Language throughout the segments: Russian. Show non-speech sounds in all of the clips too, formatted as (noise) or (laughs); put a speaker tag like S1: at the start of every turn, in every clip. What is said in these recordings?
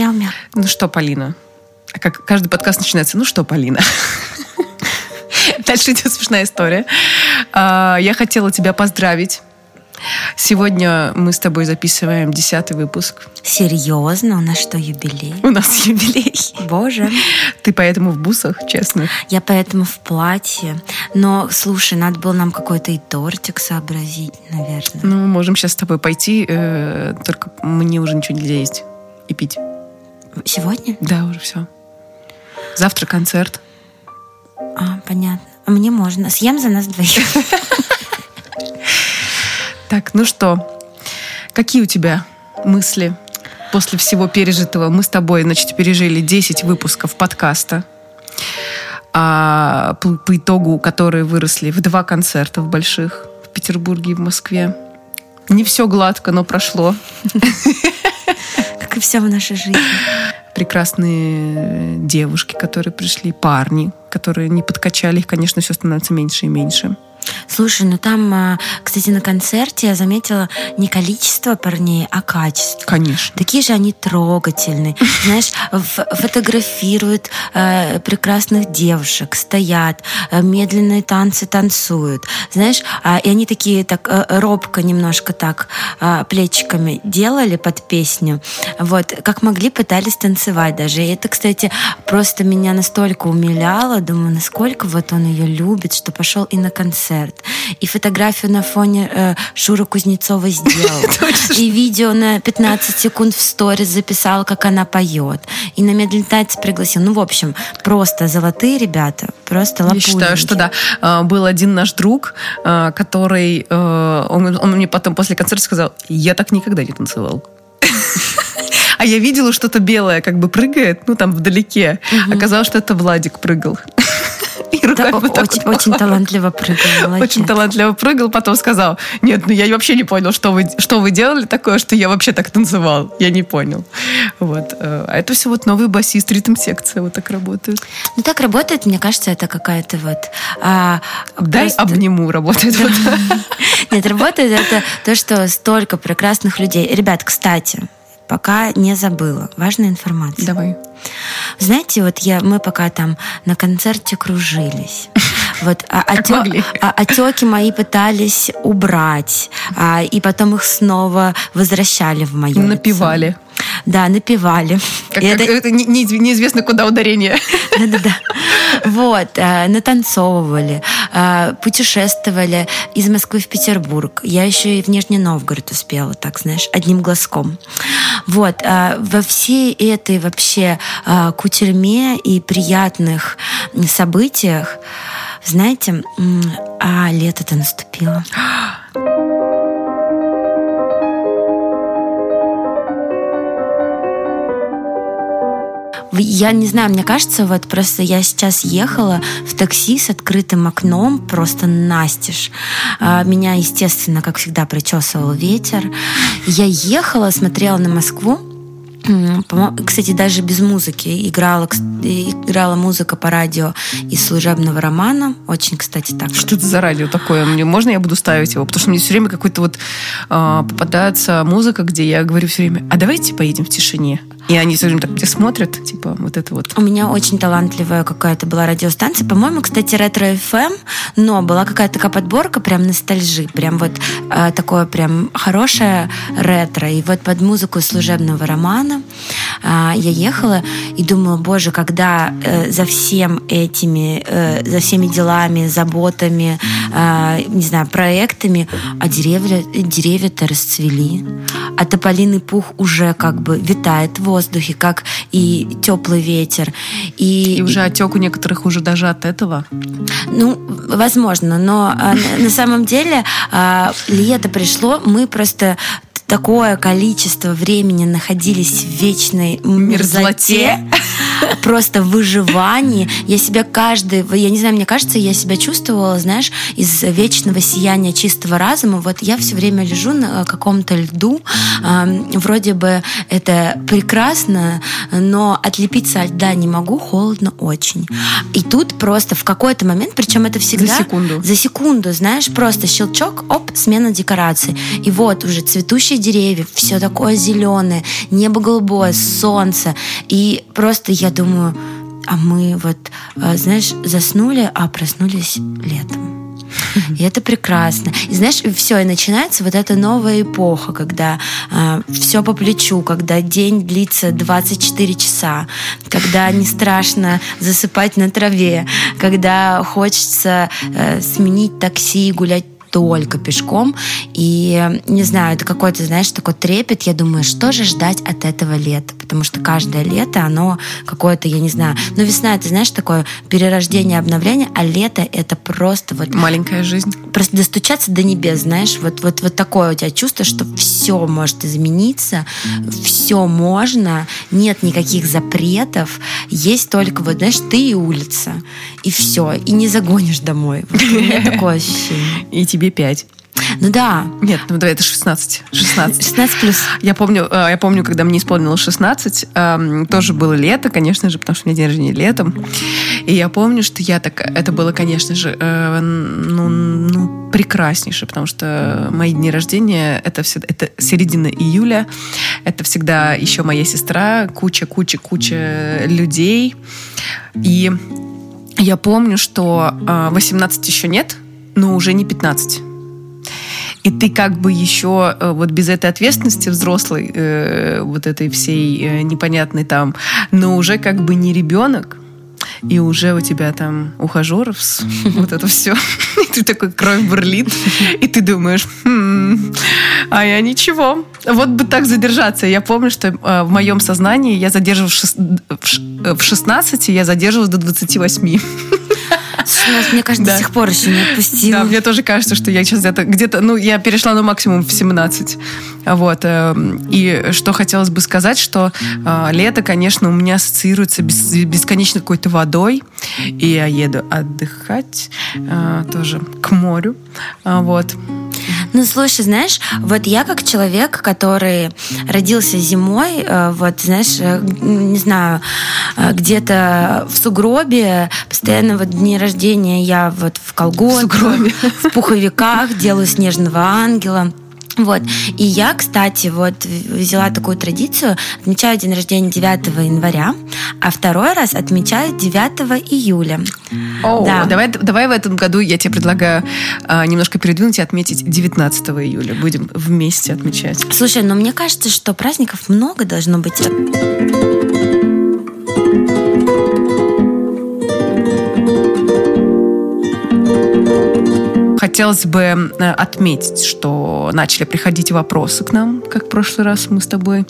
S1: Мяу-мяу.
S2: Ну что, Полина? А Как каждый подкаст начинается. Ну что, Полина? (laughs) Дальше идет смешная история. А, Я хотела тебя поздравить. Сегодня мы с тобой записываем десятый выпуск.
S1: Серьезно? У нас что, юбилей?
S2: У нас юбилей.
S1: Боже.
S2: Ты поэтому в бусах, честно.
S1: Я поэтому в платье. Но, слушай, надо было нам какой-то и тортик сообразить, наверное.
S2: Ну, можем сейчас с тобой пойти, э, только мне уже ничего нельзя есть и пить.
S1: Сегодня?
S2: Да, уже все. Завтра концерт.
S1: А, понятно. А мне можно. Съем за нас двоих.
S2: Так, ну что, какие у тебя мысли после всего пережитого? Мы с тобой, значит, пережили 10 выпусков подкаста, а, по, по итогу которые выросли в два концерта в больших в Петербурге и в Москве. Не все гладко, но прошло.
S1: Как и все в нашей жизни.
S2: Прекрасные девушки, которые пришли, парни, которые не подкачали, их, конечно, все становится меньше и меньше.
S1: Слушай, ну там, а, кстати, на концерте я заметила не количество парней, а качество.
S2: Конечно.
S1: Такие же они трогательные. (laughs) Знаешь, фотографируют э, прекрасных девушек, стоят, э, медленные танцы танцуют. Знаешь, а, и они такие так э, робко немножко так а, плечиками делали под песню. Вот, как могли, пытались танцевать даже. И это, кстати, просто меня настолько умиляло. Думаю, насколько вот он ее любит, что пошел и на концерт. И фотографию на фоне э, Шура Кузнецова сделал. (laughs) И видео на 15 секунд в сторис записал, как она поет. И на медленный танец пригласил. Ну, в общем, просто золотые ребята. Просто
S2: Я
S1: лапулинки.
S2: считаю, что да. А, Был один наш друг, а, который... э, Он, он мне потом после концерта сказал, я так никогда не танцевал. (laughs) А я видела что-то белое, как бы прыгает, ну там вдалеке. Оказалось, что это Владик прыгал.
S1: Да,
S2: руками вот
S1: очень,
S2: вот
S1: очень талантливо прыгал. (laughs) молодец.
S2: Очень талантливо прыгал, потом сказал, нет, ну я вообще не понял, что вы, что вы делали такое, что я вообще так танцевал. Я не понял. Вот. э, А это все вот новый басист, ритм-секция вот так работает.
S1: Ну, так работает, мне кажется, это какая-то вот... а,
S2: Дай
S1: просто-
S2: обниму работает. вот. (laughs)
S1: Нет, работает это то, что столько прекрасных людей. Ребят, кстати, пока не забыла. Важная информация.
S2: Давай.
S1: Знаете, вот я, мы пока там на концерте кружились. Вот, а,
S2: могли.
S1: а отеки мои пытались убрать, а, и потом их снова возвращали в мое
S2: Напевали.
S1: Да, напевали.
S2: Как- как-
S1: это-
S2: это не- не- неизвестно, куда ударение.
S1: Да-да-да. Вот, э, натанцовывали, э, путешествовали из Москвы в Петербург. Я еще и в Нижний Новгород успела, так знаешь, одним глазком. Вот, э, во всей этой вообще э, кутерьме и приятных событиях, знаете, а лето-то наступило. Я не знаю, мне кажется, вот просто я сейчас ехала в такси с открытым окном, просто настежь. А, Меня, естественно, как всегда, причесывал ветер. Я ехала, смотрела на Москву, Кстати, даже без музыки играла, играла музыка по радио из служебного романа. Очень, кстати, так.
S2: Что это за радио такое? Мне можно я буду ставить его? Потому что мне все время какой-то вот а, попадается музыка, где я говорю все время, а давайте поедем в тишине. И они время так мне смотрят, типа, вот это вот.
S1: У меня очень талантливая какая-то была радиостанция. По-моему, кстати, ретро FM, но была какая-то такая подборка прям ностальжи, прям вот э, такое прям хорошее ретро. И вот под музыку служебного романа э, я ехала и думала, боже, когда э, за всем этими, э, за всеми делами, заботами, э, не знаю, проектами, а деревья, деревья-то расцвели, а тополиный пух уже как бы витает в воздухе, как и теплый ветер. И,
S2: И уже отек у некоторых уже даже от этого.
S1: ну, возможно, но а, на, самом деле а, лето пришло, мы просто такое количество времени находились в вечной мерзлоте,
S2: Мерзлоте. (laughs)
S1: просто выживании. Я себя каждый, я не знаю, мне кажется, я себя чувствовала, знаешь, из вечного сияния чистого разума. Вот я все время лежу на каком-то льду, вроде бы это прекрасно, но отлепиться от льда не могу, холодно очень. И тут просто в какой-то момент, причем это всегда...
S2: За секунду.
S1: За секунду, знаешь, просто щелчок, оп, смена декорации. И вот уже цветущие деревья, все такое зеленое, небо голубое, солнце. И просто я думаю, а мы вот, э, знаешь, заснули, а проснулись летом. (laughs) И это прекрасно. И знаешь, все, и начинается вот эта новая эпоха, когда э, все по плечу, когда день длится 24 часа, когда не страшно засыпать на траве, когда хочется э, сменить такси и гулять только пешком. И, не знаю, это какой-то, знаешь, такой трепет. Я думаю, что же ждать от этого лета? Потому что каждое лето, оно какое-то, я не знаю... Ну, весна, это, знаешь, такое перерождение, обновление, а лето — это просто вот...
S2: Маленькая жизнь.
S1: Просто достучаться до небес, знаешь, вот, вот, вот такое у тебя чувство, что все может измениться, все можно, нет никаких запретов, есть только, вот, знаешь, ты и улица, и все, и не загонишь домой. Вот у меня (laughs) такое ощущение.
S2: И тебе 5.
S1: Ну да.
S2: Нет, ну давай, это 16. 16.
S1: 16 плюс.
S2: Я помню, э, я помню, когда мне исполнилось 16, эм, тоже было лето, конечно же, потому что у меня день рождения летом. И я помню, что я так... Это было, конечно же, э, ну, ну, прекраснейше, потому что мои дни рождения это, все, это середина июля. Это всегда еще моя сестра, куча-куча-куча людей. И я помню, что 18 еще нет, но уже не 15. И ты как бы еще э, вот без этой ответственности взрослой, э, вот этой всей э, непонятной там, но уже как бы не ребенок, и уже у тебя там ухажеров, (laughs) вот это все. И ты такой, кровь бурлит, и ты думаешь, хм, а я ничего. Вот бы так задержаться. Я помню, что э, в моем сознании я задерживалась в 16, я задерживалась до 28.
S1: Мне кажется, да. до сих пор еще не отпустила.
S2: Да, мне тоже кажется, что я сейчас где-то, где-то, ну, я перешла на максимум в 17. Вот. Эм, и что хотелось бы сказать, что э, лето, конечно, у меня ассоциируется бесконечно какой-то водой. И я еду отдыхать э, тоже к морю. А, вот.
S1: Ну, слушай, знаешь, вот я как человек, который родился зимой, э, вот, знаешь, э, не знаю, э, где-то в сугробе, постоянно вот дни рождения я вот в колготках, в, в пуховиках, делаю снежного ангела. Вот. И я, кстати, вот взяла такую традицию, отмечаю день рождения 9 января, а второй раз отмечаю 9 июля.
S2: О, да. давай, давай в этом году я тебе предлагаю а, немножко передвинуть и отметить 19 июля. Будем вместе отмечать.
S1: Слушай, но мне кажется, что праздников много должно быть.
S2: Хотелось бы э, отметить, что начали приходить вопросы к нам, как в прошлый раз мы с тобой э,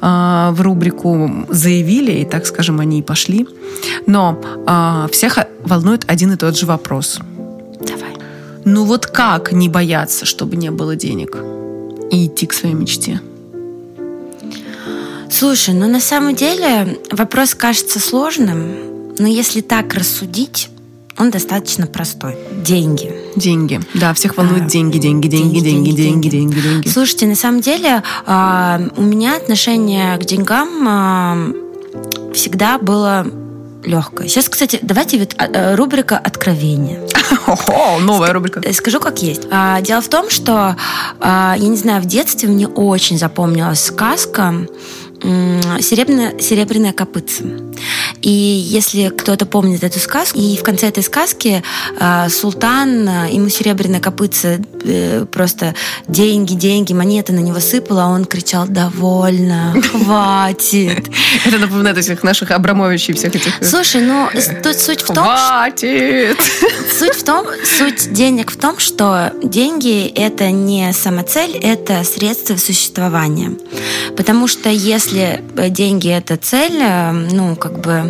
S2: в рубрику заявили, и так скажем, они и пошли. Но э, всех волнует один и тот же вопрос.
S1: Давай.
S2: Ну вот как не бояться, чтобы не было денег и идти к своей мечте?
S1: Слушай, ну на самом деле вопрос кажется сложным, но если так рассудить, он достаточно простой. Деньги.
S2: Деньги. Да, всех волнуют а, деньги, деньги, деньги, деньги, деньги, деньги, деньги.
S1: Слушайте, на самом деле а, у меня отношение к деньгам а, всегда было легкое. Сейчас, кстати, давайте вот э, рубрика «Откровение». (laughs)
S2: О, новая рубрика.
S1: Скажу, как есть. Дело в том, что, я не знаю, в детстве мне очень запомнилась сказка серебряная, серебряная копытца. И если кто-то помнит эту сказку, и в конце этой сказки э, султан, э, ему серебряная копытца э, просто деньги, деньги, монеты на него сыпала, а он кричал «довольно, хватит».
S2: Это напоминает этих наших Абрамовичей всех этих.
S1: Слушай, ну тут суть в том...
S2: Хватит!
S1: Суть в том, суть денег в том, что деньги – это не самоцель, это средство существования. Потому что если деньги – это цель, ну, как бы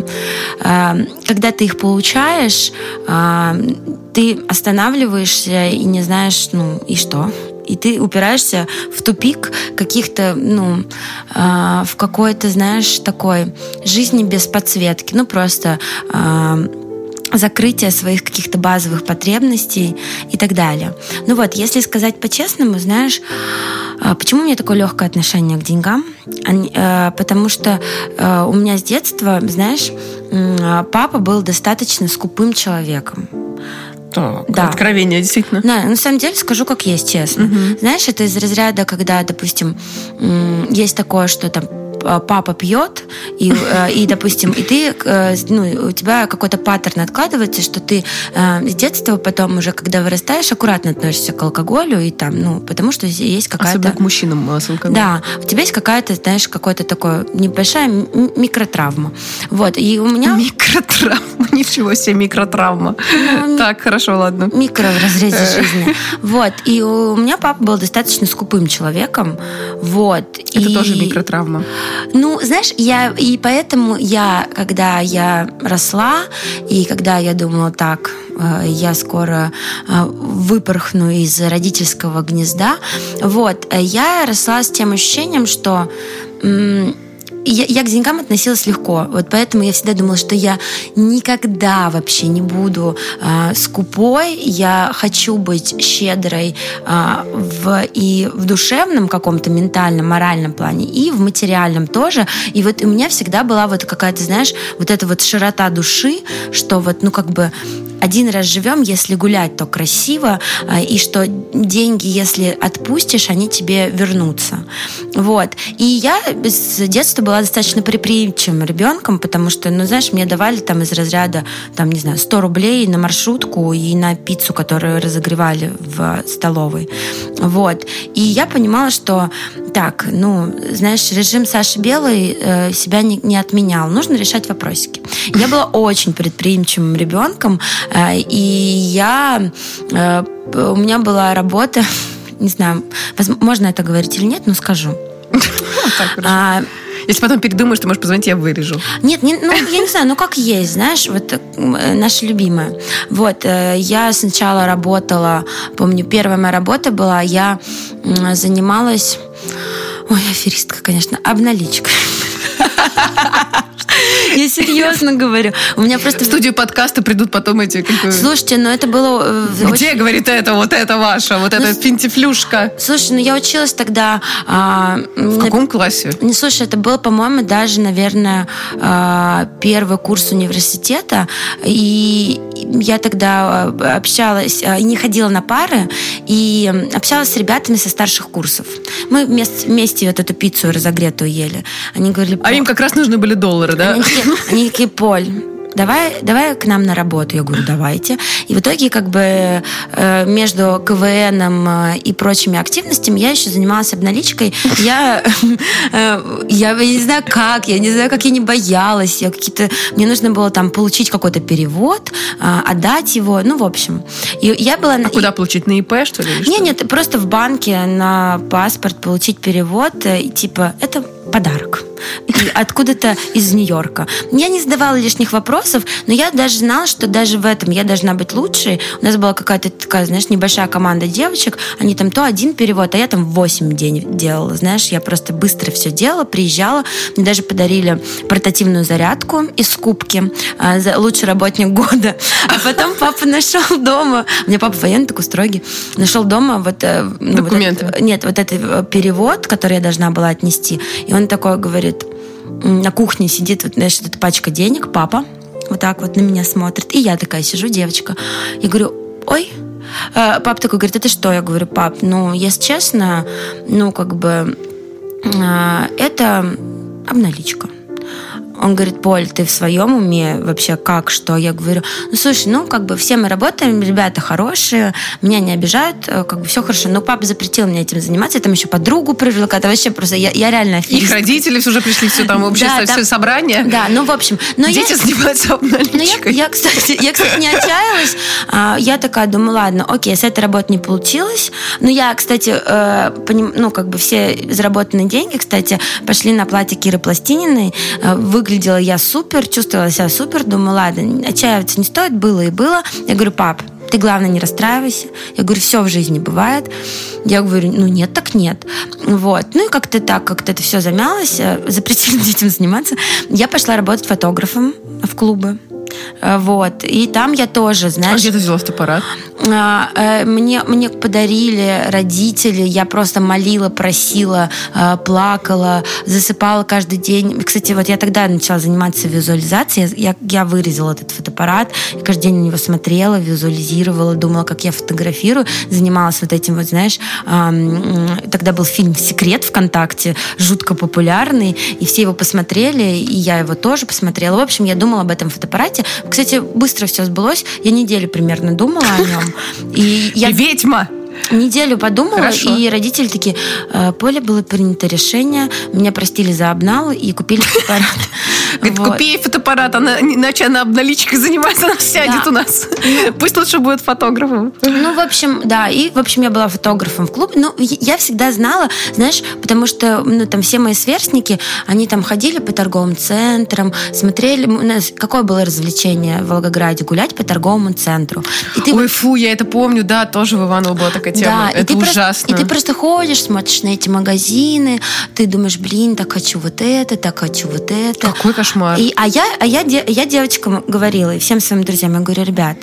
S1: Э, когда ты их получаешь, э, ты останавливаешься и не знаешь, ну и что? И ты упираешься в тупик каких-то, ну, э, в какой-то, знаешь, такой жизни без подсветки. Ну, просто э, закрытие своих каких-то базовых потребностей и так далее. Ну вот, если сказать по-честному, знаешь, а, почему у меня такое легкое отношение к деньгам? Э, потому что э, у меня с детства, знаешь, папа был достаточно скупым человеком.
S2: Так, да. откровение, действительно.
S1: Да, на самом деле скажу, как есть, честно. Угу. Знаешь, это из разряда, когда, допустим, есть такое, что там папа пьет, и, э, и допустим, и ты, э, ну, у тебя какой-то паттерн откладывается, что ты с детства потом уже, когда вырастаешь, аккуратно относишься к алкоголю, и там, ну, потому что есть какая-то...
S2: Особенно к мужчинам с алкоголем.
S1: Да, у тебя есть какая-то, знаешь, какой-то такой небольшая микротравма. Вот, и у меня... (laughs)
S2: Микротравма, (laughs) ничего себе, микротравма. Ну, так, хорошо, ладно.
S1: Микро в разрезе жизни. (laughs) Вот, и у меня папа был достаточно скупым человеком, вот.
S2: Это и... тоже микротравма.
S1: Ну, знаешь, я и поэтому я, когда я росла, и когда я думала так, э, я скоро э, выпорхну из родительского гнезда, вот, э, я росла с тем ощущением, что я, я к деньгам относилась легко. Вот поэтому я всегда думала, что я никогда вообще не буду э, скупой. Я хочу быть щедрой э, в, и в душевном каком-то ментальном, моральном плане, и в материальном тоже. И вот у меня всегда была вот какая-то, знаешь, вот эта вот широта души, что вот, ну, как бы один раз живем, если гулять, то красиво, а, и что деньги, если отпустишь, они тебе вернутся. Вот. И я с детства была достаточно предприимчивым ребенком, потому что, ну, знаешь, мне давали там из разряда, там, не знаю, 100 рублей на маршрутку и на пиццу, которую разогревали в столовой. Вот. И я понимала, что так, ну, знаешь, режим Саши Белой э, себя не, не отменял. Нужно решать вопросики. Я была очень предприимчивым ребенком, и я... Э, у меня была работа, (laughs) не знаю, можно это говорить или нет, но скажу. (laughs)
S2: А, если потом передумаешь, ты можешь позвонить, я вырежу.
S1: Нет, не, ну, я не знаю, ну как есть, знаешь, вот э, наша любимая. Вот, э, я сначала работала, помню, первая моя работа была, я занималась Ой, аферистка, конечно, обналичка. (laughs) Я серьезно говорю. У меня просто...
S2: В студию подкаста придут потом эти...
S1: Слушайте, ну это было...
S2: Э, Где, говорит, это, вот это ваша, вот ну, эта финтифлюшка?
S1: Слушай, ну я училась тогда...
S2: А, в каком классе?
S1: Не, слушай, это был, по-моему, даже, наверное, а, первый курс университета. И я тогда а, общалась, а, не ходила на пары, и общалась с ребятами со старших курсов. Мы вместе, вместе вот эту пиццу разогретую ели. Они говорили...
S2: А им как раз нужны были доллары, да?
S1: Они такие, они такие Поль, давай, давай к нам на работу. Я говорю, давайте. И в итоге как бы э, между КВНом э, и прочими активностями я еще занималась обналичкой. Я, э, я не знаю как, я не знаю, как я не боялась. Я какие-то, мне нужно было там получить какой-то перевод, отдать его. Ну, в общем. И я была...
S2: А куда получить? На ИП, что ли?
S1: Нет, нет, просто в банке на паспорт получить перевод. И типа, это подарок. Откуда-то из Нью-Йорка. Я не задавала лишних вопросов, но я даже знала, что даже в этом я должна быть лучшей. У нас была какая-то такая, знаешь, небольшая команда девочек. Они там то один перевод, а я там восемь день делала. Знаешь, я просто быстро все делала, приезжала. Мне даже подарили портативную зарядку из скупки а, за лучший работник года. А потом папа нашел дома, у меня папа военный такой строгий, нашел дома вот...
S2: Э, ну, Документы?
S1: Вот этот, нет, вот этот э, перевод, который я должна была отнести. И он такой говорит, на кухне сидит, вот, знаешь, эта пачка денег, папа вот так вот на меня смотрит. И я такая сижу, девочка. Я говорю, ой, э, Пап такой говорит, это что? Я говорю, пап, ну, если честно, ну, как бы, э, это обналичка. Он говорит, Поль, ты в своем уме вообще как, что? Я говорю, ну, слушай, ну, как бы все мы работаем, ребята хорошие, меня не обижают, э, как бы все хорошо. Но папа запретил мне этим заниматься, я там еще подругу привела, это вообще просто, я, я реально аферист.
S2: Их родители уже пришли, все там вообще да, все да, собрание.
S1: Да, ну, в общем. Но
S2: Дети я, занимаются обналичкой.
S1: Я, я, кстати, я, кстати, не отчаялась. А, я такая думаю, ладно, окей, с этой работы не получилось. Но я, кстати, э, поним, ну, как бы все заработанные деньги, кстати, пошли на платье Киры Пластининой, э, выглядела я супер, чувствовала себя супер, думаю, ладно, отчаиваться не стоит, было и было. Я говорю, пап, ты, главное, не расстраивайся. Я говорю, все в жизни бывает. Я говорю, ну нет, так нет. Вот. Ну и как-то так, как-то это все замялось, э, запретили (laughs) детям заниматься. Я пошла работать фотографом в клубы. Э, вот. И там я тоже, знаешь... А
S2: где ты взяла фотоаппарат?
S1: А, э, мне, мне подарили родители, я просто молила, просила, э, плакала, засыпала каждый день. Кстати, вот я тогда начала заниматься визуализацией, я, я вырезала этот фотоаппарат, я каждый день на него смотрела, визуализировала, думала, как я фотографирую, занималась вот этим вот, знаешь, тогда был фильм «Секрет» ВКонтакте, жутко популярный, и все его посмотрели, и я его тоже посмотрела. В общем, я думала об этом фотоаппарате. Кстати, быстро все сбылось, я неделю примерно думала о нем.
S2: И (laughs) я... Ведьма!
S1: Неделю подумала, Хорошо. и родители такие, «Э, Поле было принято решение, меня простили за обнал и купили (laughs) фотоаппарат.
S2: Говорит, вот. купи ей фотоаппарат, она, иначе она обналичкой занимается, она сядет да. у нас. Пусть лучше будет фотографом.
S1: Ну, в общем, да, и, в общем, я была фотографом в клубе. Ну, я всегда знала, знаешь, потому что, ну, там все мои сверстники, они там ходили по торговым центрам, смотрели, у нас какое было развлечение в Волгограде? Гулять по торговому центру.
S2: И ты... Ой, фу, я это помню, да, тоже в Иваново была такая тема. Да, это и ужасно.
S1: Просто, и ты просто ходишь, смотришь на эти магазины, ты думаешь, блин, так хочу вот это, так хочу вот это.
S2: Какой кошмар.
S1: И, а я, а я, я девочкам говорила, и всем своим друзьям, я говорю, ребят,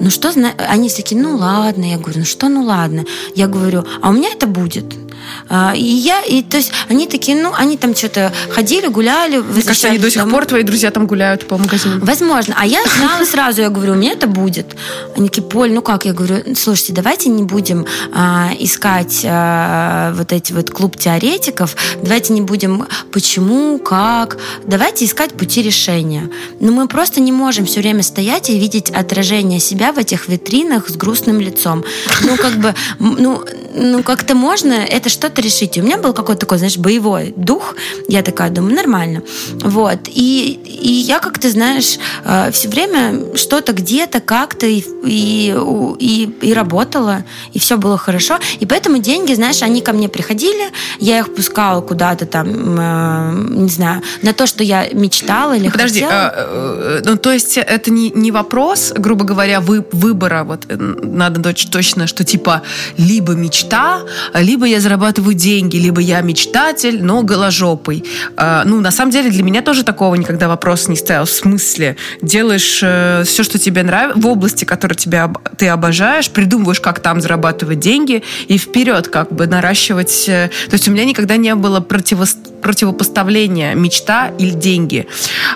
S1: ну что, они такие, ну ладно, я говорю, ну что, ну ладно. Я говорю, а у меня это будет. А, и я, и то есть они такие, ну, они там что-то ходили, гуляли.
S2: Мне кажется, они до сих домой. пор, твои друзья там гуляют по магазинам.
S1: Возможно. А я знала сразу, я говорю, у меня это будет. Они такие, Поль, ну как? Я говорю, слушайте, давайте не будем а, искать а, вот эти вот клуб теоретиков, давайте не будем почему, как, давайте искать пути решения. Но мы просто не можем все время стоять и видеть отражение себя в этих витринах с грустным лицом. Ну, как бы, ну, ну как-то можно, это что-то решить. И у меня был какой-то такой, знаешь, боевой дух. Я такая думаю, нормально. Вот. И, и я как-то, знаешь, э, все время что-то где-то как-то и, и, и, и работала, и все было хорошо. И поэтому деньги, знаешь, они ко мне приходили, я их пускала куда-то там, э, не знаю, на то, что я мечтала или
S2: Подожди,
S1: хотела.
S2: А, ну то есть это не, не вопрос, грубо говоря, вы, выбора, вот э, надо точно, что типа либо мечта, либо я зарабатываю зарабатываю деньги, либо я мечтатель, но голожопый. А, ну, на самом деле, для меня тоже такого никогда вопрос не стоял. В смысле, делаешь э, все, что тебе нравится, в области, которую тебя, ты обожаешь, придумываешь, как там зарабатывать деньги, и вперед как бы наращивать. Э, то есть у меня никогда не было противо, противопоставления мечта или деньги.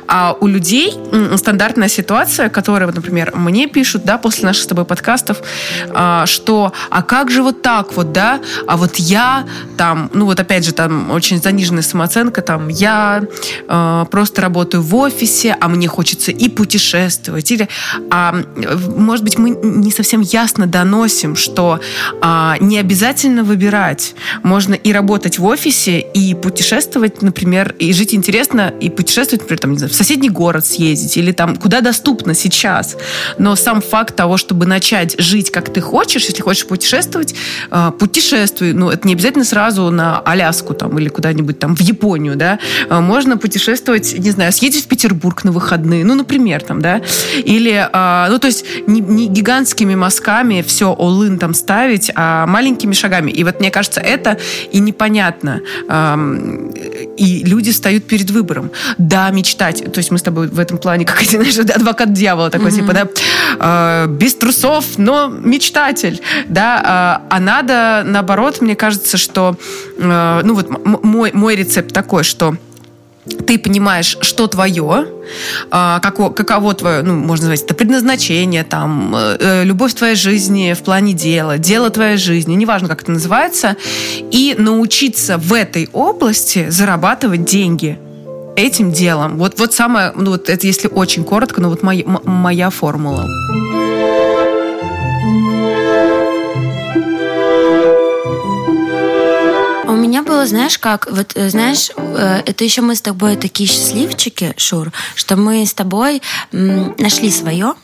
S2: А у людей стандартная ситуация, которая, например, мне пишут, да, после наших с тобой подкастов, а, что, а как же вот так вот, да, а вот я там, ну вот опять же, там очень заниженная самооценка, там, я э, просто работаю в офисе, а мне хочется и путешествовать, или, а, может быть, мы не совсем ясно доносим, что а, не обязательно выбирать. Можно и работать в офисе, и путешествовать, например, и жить интересно, и путешествовать, например, там, не знаю, в соседний город съездить, или там, куда доступно сейчас. Но сам факт того, чтобы начать жить, как ты хочешь, если хочешь путешествовать, э, путешествуй. Ну, это не обязательно сразу на Аляску там или куда-нибудь там в Японию, да. А, можно путешествовать, не знаю, съездить в Петербург на выходные, ну, например, там, да. Или, а, ну, то есть не, не гигантскими мазками все all там ставить, а маленькими шагами. И вот мне кажется, это и непонятно. И люди встают перед выбором. Да, мечтать. То есть мы с тобой в этом плане, как один, знаешь, адвокат дьявола такой, mm-hmm. типа, да, а, без трусов, но мечтатель, да. А надо, наоборот, мне кажется, что, э, ну вот мой, мой рецепт такой, что ты понимаешь, что твое, а, како, каково твое, ну, можно назвать это предназначение, там, э, э, любовь твоей жизни в плане дела, дело твоей жизни, неважно, как это называется, и научиться в этой области зарабатывать деньги этим делом. Вот, вот самое, ну, вот это если очень коротко, но вот моя, моя формула.
S1: Меня было, знаешь, как, вот, э, знаешь, э, это еще мы с тобой такие счастливчики, Шур, что мы с тобой нашли свое,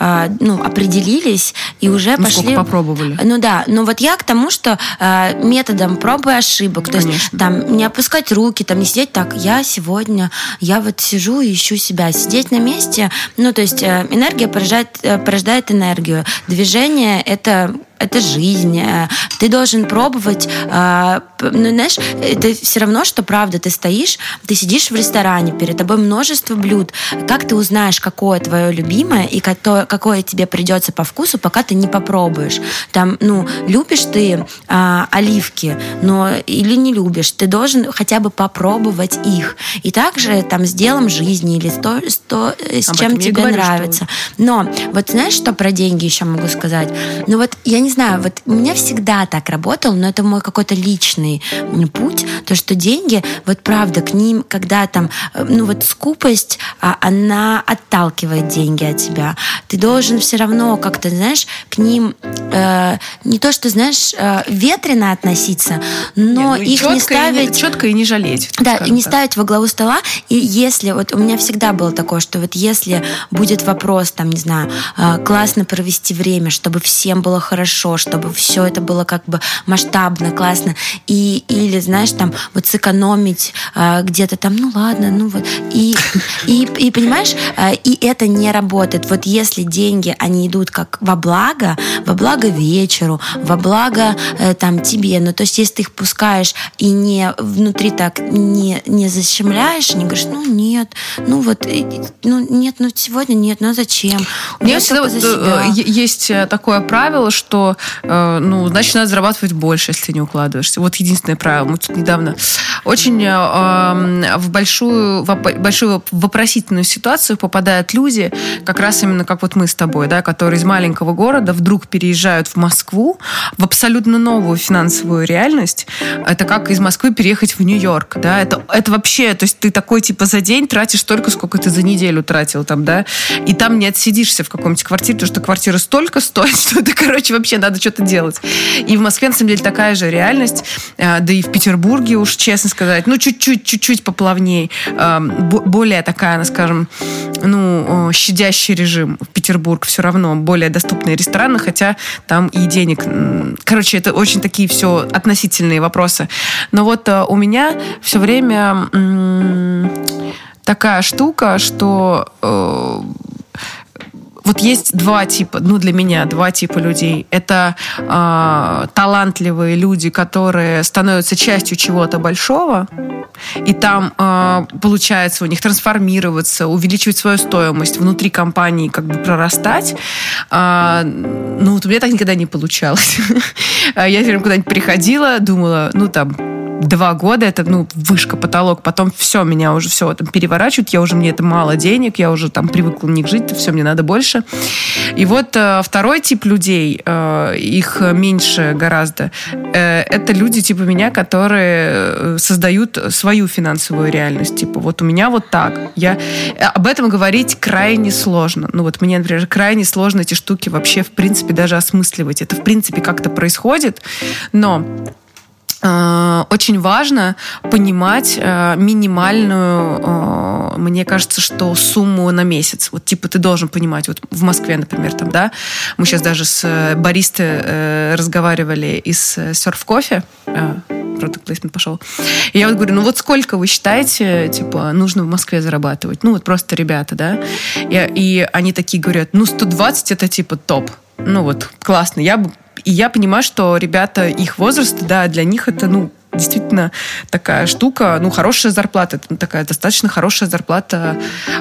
S1: э, ну, определились и уже
S2: ну,
S1: пошли...
S2: Попробовали.
S1: Ну да, но вот я к тому, что э, методом проб и ошибок, то
S2: Конечно.
S1: есть там не опускать руки, там не сидеть так, я сегодня, я вот сижу и ищу себя, сидеть на месте, ну то есть энергия порождает, порождает энергию, движение это это жизнь. Э, Ты должен пробовать. э, Ну, знаешь, это все равно, что правда. Ты стоишь, ты сидишь в ресторане, перед тобой множество блюд. Как ты узнаешь, какое твое любимое и какое, тебе придется по вкусу, пока ты не попробуешь? Там, ну, любишь ты а, оливки, но или не любишь, ты должен хотя бы попробовать их. И также там с делом жизни или то, с, то, э, с
S2: Об
S1: чем тебе
S2: говорю, что
S1: нравится. Но вот знаешь, что про деньги еще могу сказать? Ну вот я не знаю, вот у меня всегда так работало, но это мой какой-то личный путь, то что деньги, вот правда, к ним, когда там, э, ну вот скупость, а, она отталкивает деньги от тебя. Ты должен все равно как-то, знаешь, к ним э, не то, что, знаешь, э, ветрено относиться, но
S2: Не, ну
S1: их не
S2: четко и
S1: ставить...
S2: четко и не жалеть.
S1: Да, и не
S2: так.
S1: ставить во главу стола. И если, вот у меня всегда было такое, что вот если будет вопрос, там, не знаю, э, классно провести время, чтобы всем было хорошо, чтобы все это было как бы масштабно, классно, и, или, знаешь, там, вот сэкономить э, где-то там, ну ладно, ну вот, и, (laughs) и, и понимаешь, э, и это не работает. Вот если деньги, они идут как во благо, во благо вечеру, во благо э, там тебе, ну то есть если ты их пускаешь и не внутри так не, не защемляешь, не говоришь, ну нет, ну вот, ну нет, ну сегодня нет, ну а зачем?
S2: У меня всегда э, есть э, такое правило, что, э, ну, значит, надо зарабатывать больше, если ты не укладываешься. Вот единственное правило. Мы тут недавно очень э, в большую, в большую вопросительную ситуацию попадают люди, как раз именно как вот мы с тобой, да, которые из маленького города вдруг переезжают в Москву, в абсолютно новую финансовую реальность. Это как из Москвы переехать в Нью-Йорк, да, это, это вообще, то есть ты такой, типа, за день тратишь столько, сколько ты за неделю тратил там, да, и там не отсидишься в каком-нибудь квартире, потому что квартира столько стоит, (laughs) что это, короче, вообще надо что-то делать. И в Москве, на самом деле, такая же реальность, э, да и в Петербурге, уж честно сказать, ну, чуть-чуть, чуть-чуть поплавнее, э, бо- более такая, ну, скажем, ну, щадящий режим в Петербург все равно, более доступные рестораны, хотя там и денег, короче, это очень такие все относительные вопросы. Но вот э, у меня все время такая штука, что э, вот есть два типа, ну для меня два типа людей. Это э, талантливые люди, которые становятся частью чего-то большого, и там э, получается у них трансформироваться, увеличивать свою стоимость внутри компании, как бы прорастать. А, ну вот у меня так никогда не получалось. (laughs) Я все время куда-нибудь приходила, думала, ну там два года, это, ну, вышка, потолок, потом все, меня уже все там переворачивают, я уже, мне это мало денег, я уже там привыкла в них жить, все, мне надо больше. И вот э, второй тип людей, э, их меньше гораздо, э, это люди типа меня, которые создают свою финансовую реальность. Типа, вот у меня вот так. Я... Об этом говорить крайне сложно. Ну вот мне, например, крайне сложно эти штуки вообще, в принципе, даже осмысливать. Это, в принципе, как-то происходит, но очень важно понимать э, минимальную, э, мне кажется, что сумму на месяц. Вот типа ты должен понимать, вот в Москве, например, там, да, мы сейчас даже с э, баристой э, разговаривали из э, Coffee, э, product placement пошел. И я вот говорю, ну вот сколько вы считаете, типа, нужно в Москве зарабатывать? Ну вот просто ребята, да? И, и они такие говорят, ну 120 это типа топ. Ну вот, классно. Я бы и я понимаю, что ребята их возраста, да, для них это, ну, действительно такая штука, ну, хорошая зарплата, такая достаточно хорошая зарплата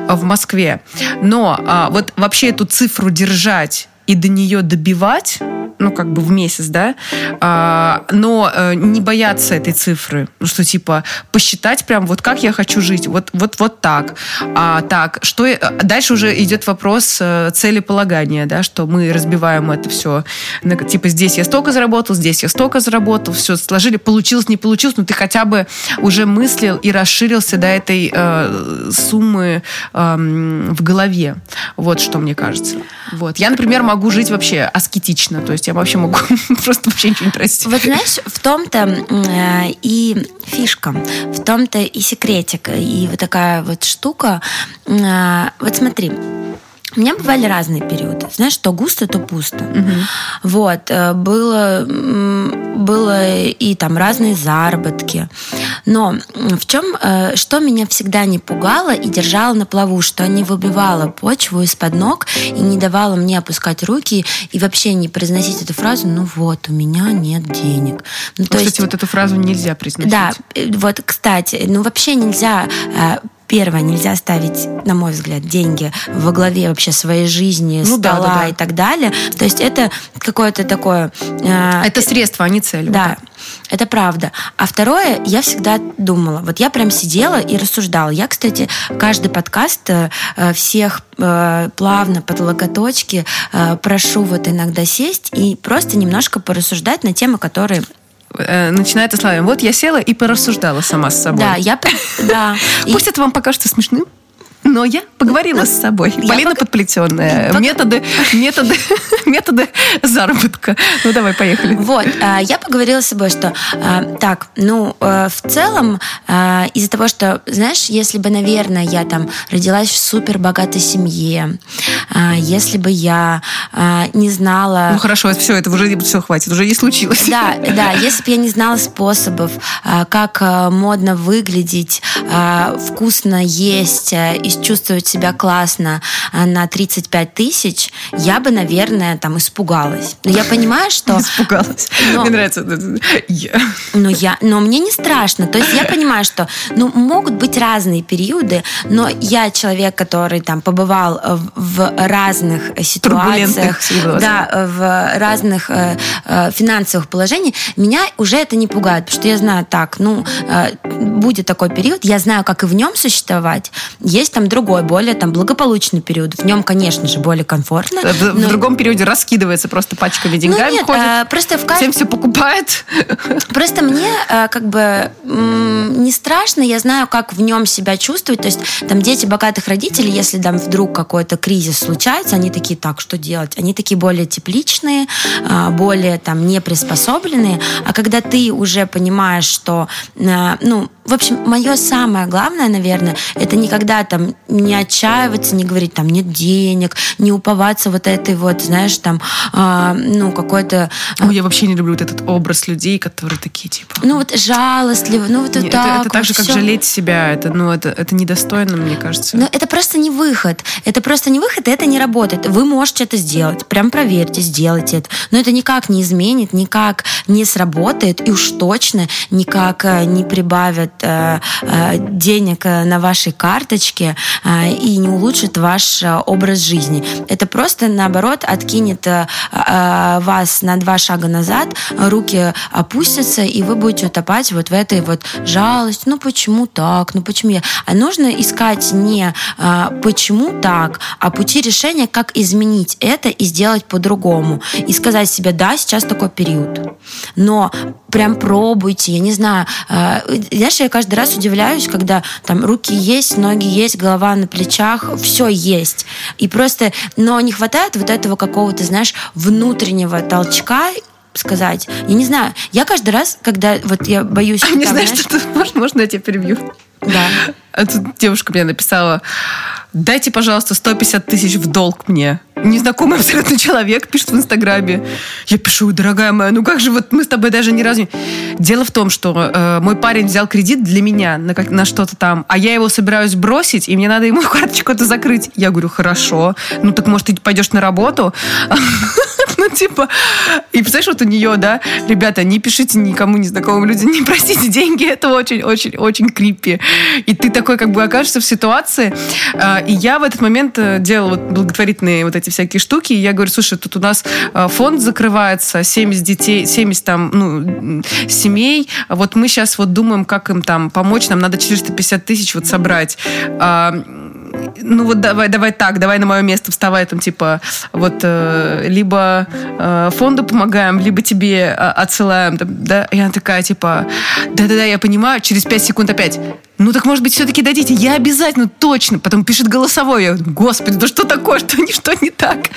S2: а, в Москве. Но а, вот вообще эту цифру держать и до нее добивать, ну, как бы в месяц, да, а, но э, не бояться этой цифры, ну, что, типа, посчитать прям, вот как я хочу жить, вот, вот, вот так. А, так, что... я- Дальше уже идет вопрос э, целеполагания, да, что мы разбиваем это все, на, типа, здесь я столько заработал, здесь я столько заработал, все сложили, получилось, не получилось, но ты хотя бы уже мыслил и расширился до этой э, суммы эм, в голове. Вот что мне кажется. Вот. Я, например, могу жить вообще аскетично, то есть я вообще могу (laughs) просто вообще ничего не тратить.
S1: Вот знаешь, в том-то э, и фишка, в том-то и секретик, и вот такая вот штука. Э, Вот смотри, У меня бывали разные периоды. Знаешь, то густо, то пусто. Угу. Вот. Э, было, было и там разные заработки. Но в чем, э, что меня всегда не пугало и держало на плаву, что не выбивало почву из-под ног и не давало мне опускать руки и вообще не произносить эту фразу, ну вот, у меня нет денег. Ну,
S2: то Кстати, есть, вот эту фразу нельзя произносить.
S1: Да, э, вот, кстати, ну вообще нельзя Первое, нельзя ставить, на мой взгляд, деньги во главе вообще своей жизни, ну, стола да, да, да. и так далее. То есть это какое-то такое...
S2: Э, это средство, а не цель.
S1: Да, вот это правда. А второе, я всегда думала, вот я прям сидела и рассуждала. Я, кстати, каждый подкаст э, всех э, плавно под локоточки э, прошу вот иногда сесть и просто немножко порассуждать на темы, которые
S2: э, начинает словами. Вот я села и порассуждала сама с собой.
S1: Да, я... Да. (laughs)
S2: Пусть это вам покажется смешным, но я поговорила ну, с собой. Я Полина пог... подплетенная. Пог... Методы, методы, (laughs) методы заработка. Ну, давай, поехали.
S1: Вот, а, я поговорила с собой, что а, так, ну, э, в целом, из-за того, что, знаешь, если бы, наверное, я там родилась в супер богатой семье, если бы я не знала...
S2: Ну, хорошо, все, это уже все хватит, уже не случилось.
S1: Да, (laughs) да, если бы я не знала способов, как модно выглядеть, вкусно есть и чувствовать себя классно а, на 35 тысяч, я бы, наверное, там испугалась. Но я понимаю, что... (laughs)
S2: Испугалась. Но... Мне нравится.
S1: Но, я... но мне не страшно. То есть я понимаю, что ну, могут быть разные периоды, но я человек, который там побывал в разных ситуациях, да, в разных э, э, финансовых положениях, меня уже это не пугает, потому что я знаю, так, ну, э, будет такой период, я знаю, как и в нем существовать. Есть там другой, более там благополучный период. В нем, конечно же, более комфортно.
S2: В, но... в другом периоде раскидывается просто пачками деньгами, ну, нет, ходит, а, просто в кажд... всем все покупает.
S1: Просто мне а, как бы не страшно, я знаю, как в нем себя чувствовать. То есть там дети богатых родителей, если там вдруг какой-то кризис случается, они такие, так, что делать? Они такие более тепличные, а, более там не приспособленные. А когда ты уже понимаешь, что, ну, в общем, мое самое главное, наверное, это никогда там не отчаиваться, не говорить там нет денег, не уповаться вот этой вот, знаешь, там, э, ну, какой-то...
S2: О, я вообще не люблю вот этот образ людей, которые такие, типа...
S1: Ну, вот жалостливо, ну, вот
S2: Нет,
S1: так
S2: Это, это так же, как все. жалеть себя, это, ну, это, это недостойно, мне кажется.
S1: Но это просто не выход. Это просто не выход, и это не работает. Вы можете это сделать, прям проверьте, сделайте это. Но это никак не изменит, никак не сработает, и уж точно никак э, не прибавит денег на вашей карточке и не улучшит ваш образ жизни. Это просто, наоборот, откинет вас на два шага назад, руки опустятся, и вы будете утопать вот в этой вот жалости. Ну, почему так? Ну, почему я? А нужно искать не почему так, а пути решения, как изменить это и сделать по-другому. И сказать себе, да, сейчас такой период. Но прям пробуйте, я не знаю. Э, знаешь, я каждый раз удивляюсь, когда там руки есть, ноги есть, голова на плечах, все есть. И просто, но не хватает вот этого какого-то, знаешь, внутреннего толчка, сказать. Я не знаю, я каждый раз, когда вот я боюсь... А
S2: не знаю, что можно, можно я тебя перебью?
S1: Да.
S2: А тут девушка мне написала, дайте, пожалуйста, 150 тысяч в долг мне. Незнакомый абсолютно человек пишет в Инстаграме. Я пишу, дорогая моя, ну как же вот мы с тобой даже ни разу. Дело в том, что э, мой парень взял кредит для меня на, как, на что-то там, а я его собираюсь бросить, и мне надо ему (laughs) карточку это закрыть. Я говорю, хорошо. Ну так, может, ты пойдешь на работу? (laughs) Ну, типа, и представляешь, вот у нее, да, ребята, не пишите никому незнакомым людям, не просите деньги, это очень-очень-очень крипи. И ты такой как бы окажешься в ситуации, э, и я в этот момент э, делала вот благотворительные вот эти всякие штуки, и я говорю, слушай, тут у нас э, фонд закрывается, 70 детей, 70 там, ну, семей, вот мы сейчас вот думаем, как им там помочь, нам надо 450 тысяч вот собрать. А, ну вот давай, давай так, давай на мое место вставай, там, типа, вот, э, либо э, фонду помогаем, либо тебе э, отсылаем, да, и она такая, типа, да-да-да, я понимаю, через 5 секунд опять, ну так может быть все-таки дадите, я обязательно, точно. Потом пишет голосовой, я господи, да что такое, что ничто не так.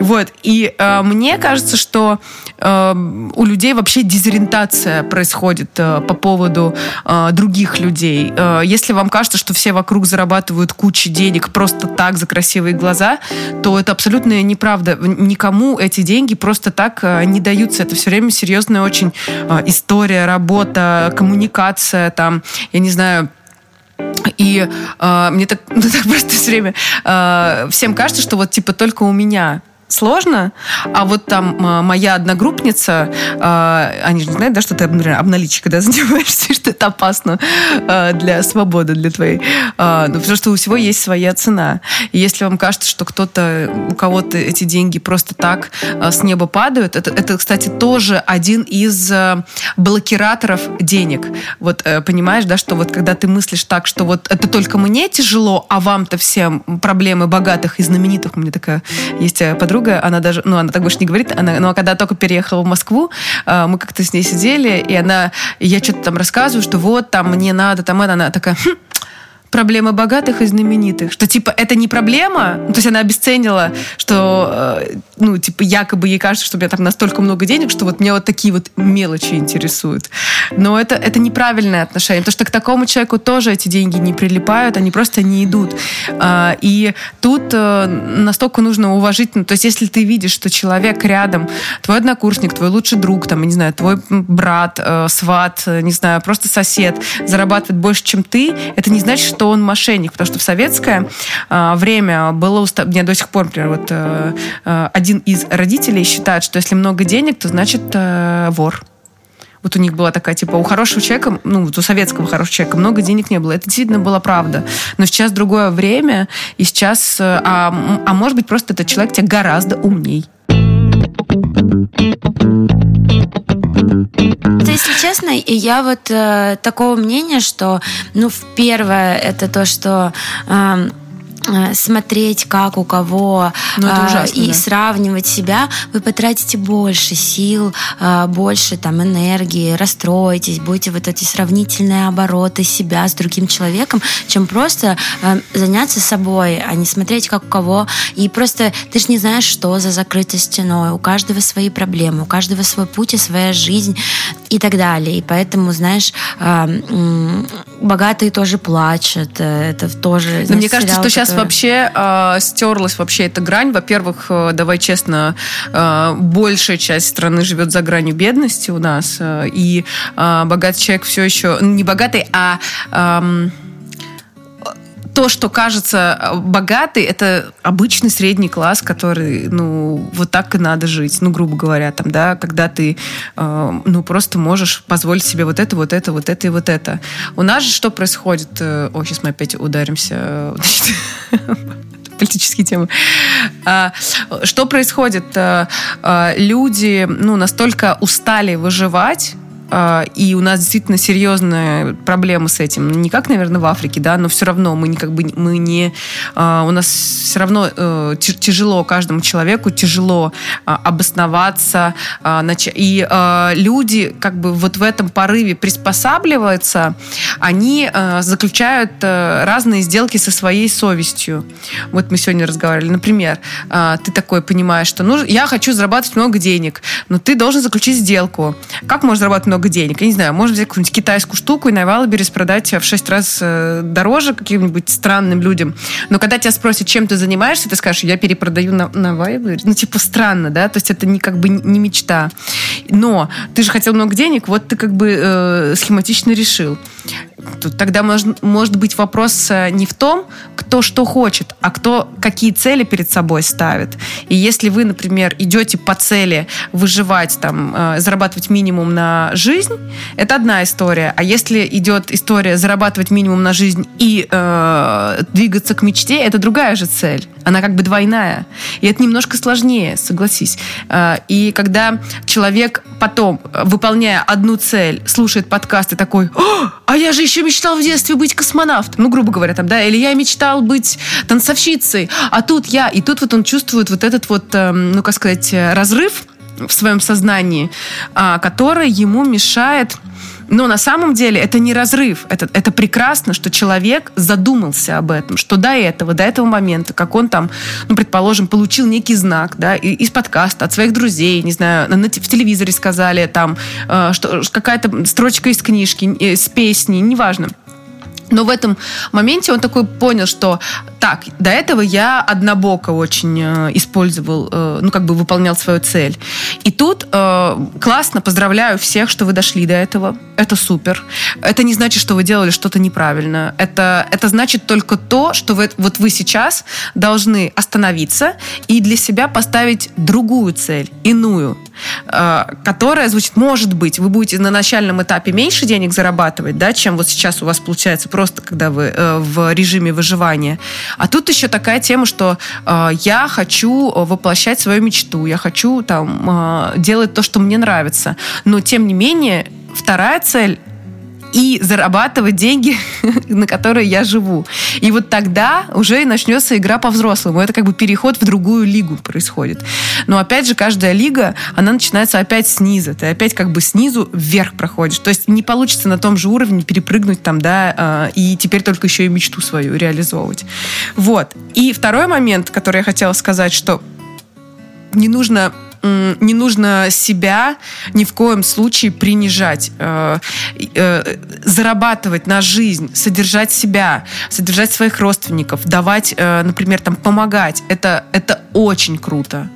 S2: Вот, и э, мне кажется, что э, у людей вообще дезориентация происходит э, по поводу э, других людей. Э, если вам кажется, что все вокруг зарабатывают кучу денег просто так за красивые глаза, то это абсолютно неправда. Никому эти деньги просто так э, не даются. Это все время серьезная очень э, история, работа, коммуникация, там, я не знаю, и э, мне так, (laughs) ну, так просто все время э, всем кажется, что вот типа только у меня сложно, а вот там моя одногруппница, э, они же не знают, да, что ты, например, обналичие, когда (laughs) занимаешься, что это опасно э, для свободы, для твоей. Э, ну, потому что у всего есть своя цена. И если вам кажется, что кто-то, у кого-то эти деньги просто так э, с неба падают, это, это, кстати, тоже один из э, блокираторов денег. Вот э, понимаешь, да, что вот когда ты мыслишь так, что вот это только мне тяжело, а вам-то всем проблемы богатых и знаменитых, у меня такая есть подруга, подруга, она даже, ну, она так больше не говорит, она, но когда только переехала в Москву, э, мы как-то с ней сидели, и она, я что-то там рассказываю, что вот, там, мне надо, там, это, она такая, хм, проблемы богатых и знаменитых. Что, типа, это не проблема. Ну, то есть она обесценила, что, э, ну, типа, якобы ей кажется, что у меня там настолько много денег, что вот меня вот такие вот мелочи интересуют. Но это, это неправильное отношение, потому что к такому человеку тоже эти деньги не прилипают, они просто не идут. А, и тут э, настолько нужно уважительно, то есть если ты видишь, что человек рядом, твой однокурсник, твой лучший друг, там, не знаю, твой брат, э, сват, не знаю, просто сосед зарабатывает больше, чем ты, это не значит, что он мошенник, потому что в советское э, время было... Уста... Мне до сих пор, например, вот э, э, один из родителей считает, что если много денег, то значит э, вор. Вот у них была такая, типа, у хорошего человека, ну, вот у советского хорошего человека много денег не было. Это действительно была правда. Но сейчас другое время, и сейчас... А, а может быть, просто этот человек тебя гораздо умней.
S1: Если честно, я вот э, такого мнения, что, ну, первое, это то, что... Э, смотреть, как у кого, ну, ужасно, и да. сравнивать себя, вы потратите больше сил, э, больше там энергии, расстроитесь, будете вот эти сравнительные обороты себя с другим человеком, чем просто э, заняться собой, а не смотреть, как у кого. И просто ты же не знаешь, что за закрытой стеной. У каждого свои проблемы, у каждого свой путь и своя жизнь и так далее. И поэтому, знаешь, богатые тоже плачут. Это тоже...
S2: Но мне кажется, что сейчас вообще э, стерлась вообще эта грань. Во-первых, э, давай честно, э, большая часть страны живет за гранью бедности у нас, э, и э, богатый человек все еще не богатый, а э, то, что кажется богатый, это обычный средний класс, который, ну, вот так и надо жить, ну, грубо говоря, там, да, когда ты, э, ну, просто можешь позволить себе вот это, вот это, вот это и вот это. У нас же что происходит? Э, о, сейчас мы опять ударимся. Значит, (laughs) политические темы. А, что происходит? Э, э, люди ну, настолько устали выживать, и у нас действительно серьезная проблема с этим. Не как, наверное, в Африке, да, но все равно мы не как бы мы не а, у нас все равно э, тяжело каждому человеку тяжело а, обосноваться и люди как бы вот в этом порыве приспосабливаются, они заключают э, разные сделки со своей совестью. Вот мы сегодня разговаривали, например, ты такой понимаешь, что ну я хочу зарабатывать много денег, но ты должен заключить сделку. Как можно зарабатывать много много денег. Я не знаю, можно взять какую-нибудь китайскую штуку и на Wildberries продать в 6 раз э, дороже каким-нибудь странным людям. Но когда тебя спросят, чем ты занимаешься, ты скажешь, я перепродаю на, на Wildberries. Ну, типа, странно, да? То есть это не как бы не мечта. Но ты же хотел много денег, вот ты как бы э, схематично решил. Тут тогда может, быть вопрос э, не в том, кто что хочет, а кто какие цели перед собой ставит. И если вы, например, идете по цели выживать, там, э, зарабатывать минимум на жизнь, это одна история. А если идет история зарабатывать минимум на жизнь и э, двигаться к мечте, это другая же цель. Она как бы двойная. И это немножко сложнее, согласись. Э, и когда человек потом, выполняя одну цель, слушает подкаст и такой, а я же еще мечтал в детстве быть космонавтом. Ну, грубо говоря, там, да, или я мечтал быть танцовщицей, а тут я. И тут вот он чувствует вот этот вот, эм, ну, как сказать, разрыв в своем сознании, а, который ему мешает Но на самом деле это не разрыв. Это, это прекрасно, что человек задумался об этом, что до этого, до этого момента, как он там, ну, предположим, получил некий знак, да, из подкаста, от своих друзей, не знаю, на, в телевизоре сказали, там, э, что какая-то строчка из книжки, из песни, неважно. Но в этом моменте он такой понял, что так, до этого я однобоко очень э, использовал, э, ну, как бы выполнял свою цель. И тут э, классно, поздравляю всех, что вы дошли до этого. Это супер. Это не значит, что вы делали что-то неправильно. Это, это значит только то, что вы, вот вы сейчас должны остановиться и для себя поставить другую цель, иную, э, которая звучит, может быть, вы будете на начальном этапе меньше денег зарабатывать, да, чем вот сейчас у вас получается просто, когда вы э, в режиме выживания. А тут еще такая тема, что э, я хочу воплощать свою мечту, я хочу там делать то, что мне нравится. Но тем не менее, вторая цель и зарабатывать деньги, (laughs) на которые я живу. И вот тогда уже начнется игра по-взрослому. Это как бы переход в другую лигу происходит. Но опять же, каждая лига, она начинается опять снизу. Ты опять как бы снизу вверх проходишь. То есть не получится на том же уровне перепрыгнуть там, да, а, и теперь только еще и мечту свою реализовывать. Вот. И второй момент, который я хотела сказать, что не нужно не нужно себя ни в коем случае принижать. Э, э, зарабатывать на жизнь, содержать себя, содержать своих родственников, давать, э, например, там, помогать. Это, это очень круто.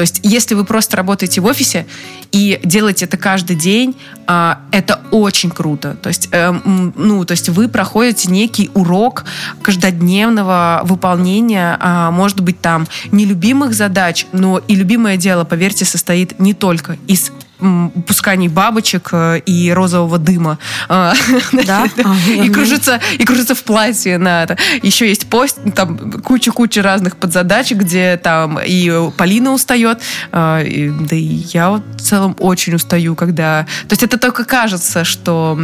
S2: То есть, если вы просто работаете в офисе и делаете это каждый день, а, это очень круто. То есть, эм, ну, то есть вы проходите некий урок каждодневного выполнения, а, может быть, там, нелюбимых задач, но и любимое дело, поверьте, состоит не только из пусканий бабочек э, и розового дыма. (laughs) (laughs)
S1: А, да?
S2: и, кружится, и кружится в платье на это. Еще есть пост, там куча-куча разных подзадачек, где там и Полина устает, а, да и я вот в целом очень устаю, когда... То есть это только кажется, что,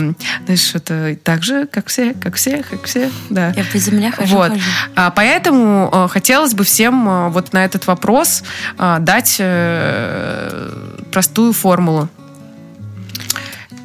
S2: знаешь, это так же, как все, как все, как все, да.
S1: Я по земле хожу,
S2: вот. хожу. А, поэтому э, хотелось бы всем э, вот на этот вопрос дать простую формулу.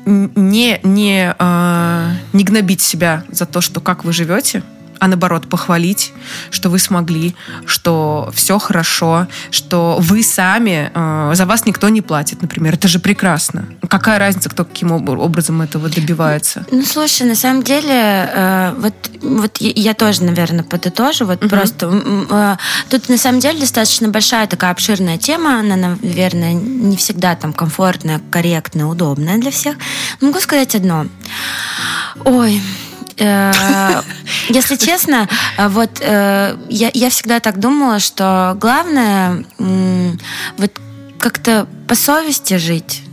S2: Не, не, э, не гнобить себя за то, что как вы живете, а наоборот похвалить, что вы смогли, что все хорошо, что вы сами, э, за вас никто не платит, например. Это же прекрасно. Какая разница, кто каким образом этого добивается?
S1: Ну, слушай, на самом деле, э, вот, вот я тоже, наверное, подытожу. Вот угу. просто э, тут на самом деле достаточно большая такая обширная тема. Она, наверное, не всегда там комфортная, корректная, удобная для всех. Могу сказать одно. Ой, если честно, э, вот э, я, я всегда так думала, что главное вот как-то по совести жить.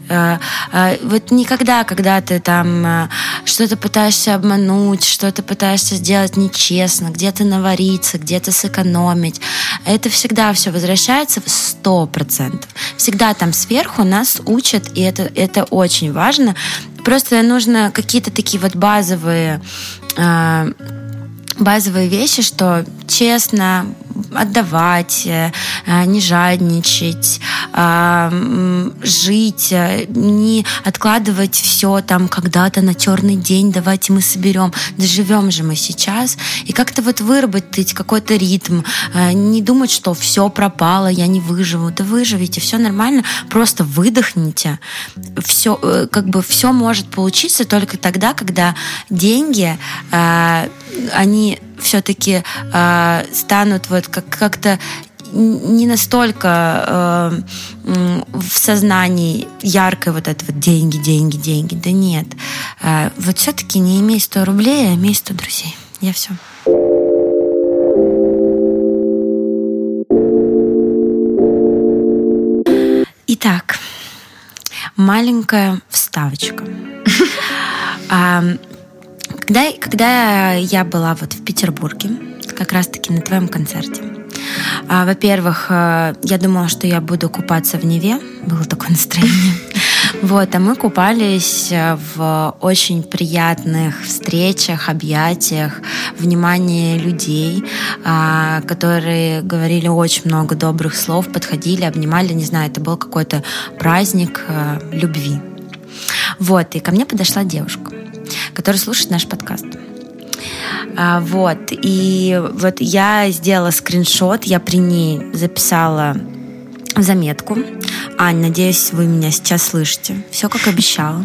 S1: Вот никогда, когда ты там что-то пытаешься обмануть, что-то пытаешься сделать нечестно, где-то навариться, где-то сэкономить, это всегда все возвращается в сто процентов. Всегда там сверху нас учат, и это, это очень важно. Просто нужно какие-то такие вот базовые а, базовые вещи, что честно отдавать, э, не жадничать, а, жить, э, не откладывать все там когда-то на черный день, давайте мы соберем. Да живем же мы сейчас. И как-то вот выработать какой-то ритм, э, не думать, что все пропало, я не выживу. Да выживите, все нормально, просто выдохните. Все, как бы все может получиться только тогда, когда деньги, они все-таки э, станут вот как- как-то не настолько э, в сознании яркой вот это вот деньги, деньги, деньги. Да нет. Э, вот все-таки не имей 100 рублей, а имей 100 друзей. Я все. Итак, маленькая вставочка. (laughs) Когда, когда я была вот в Петербурге, как раз-таки на твоем концерте, а, во-первых, э, я думала, что я буду купаться в Неве. Было такое (laughs) настроение. Вот, а мы купались э, в очень приятных встречах, объятиях, внимании людей, а, которые говорили очень много добрых слов, подходили, обнимали, не знаю, это был какой-то праздник э, любви. Вот, и ко мне подошла девушка, которая слушает наш подкаст. А, вот, и вот я сделала скриншот, я при ней записала заметку. Ань, надеюсь, вы меня сейчас слышите. Все как обещала.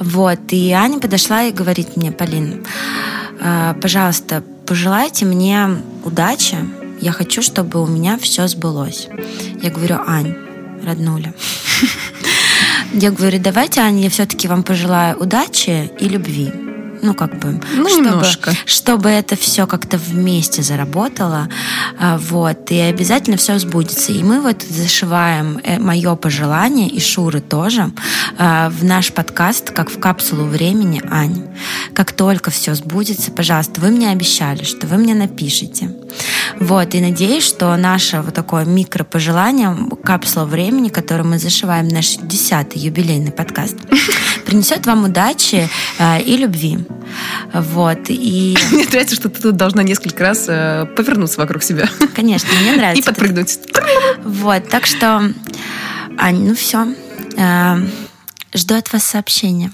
S1: Вот, и Аня подошла и говорит мне, Полин, а, пожалуйста, пожелайте мне удачи. Я хочу, чтобы у меня все сбылось. Я говорю, Ань, роднуля. (laughs) Я говорю, давайте, Аня, я все-таки вам пожелаю удачи и любви ну, как бы,
S2: ну,
S1: чтобы,
S2: немножко.
S1: чтобы это все как-то вместе заработало, а, вот, и обязательно все сбудется. И мы вот зашиваем э, мое пожелание, и Шуры тоже, а, в наш подкаст, как в капсулу времени, Ань. Как только все сбудется, пожалуйста, вы мне обещали, что вы мне напишите. Вот, и надеюсь, что наше вот такое микропожелание, капсула времени, которую мы зашиваем наш десятый юбилейный подкаст, (laughs) принесет вам удачи э, и любви. Вот, и... (laughs)
S2: Мне нравится, что ты тут должна несколько раз э, повернуться вокруг себя.
S1: Конечно, мне (laughs) нравится.
S2: И подпрыгнуть.
S1: Вот, так что, Ань, ну все. Э, жду от вас сообщения.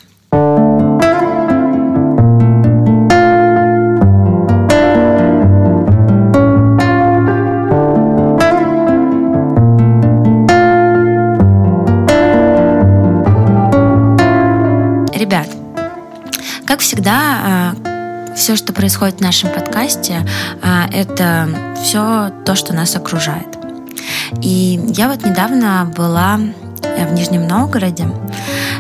S1: Всегда, э, все, что происходит в нашем подкасте, э, это все то, что нас окружает. И я вот недавно была в Нижнем Новгороде,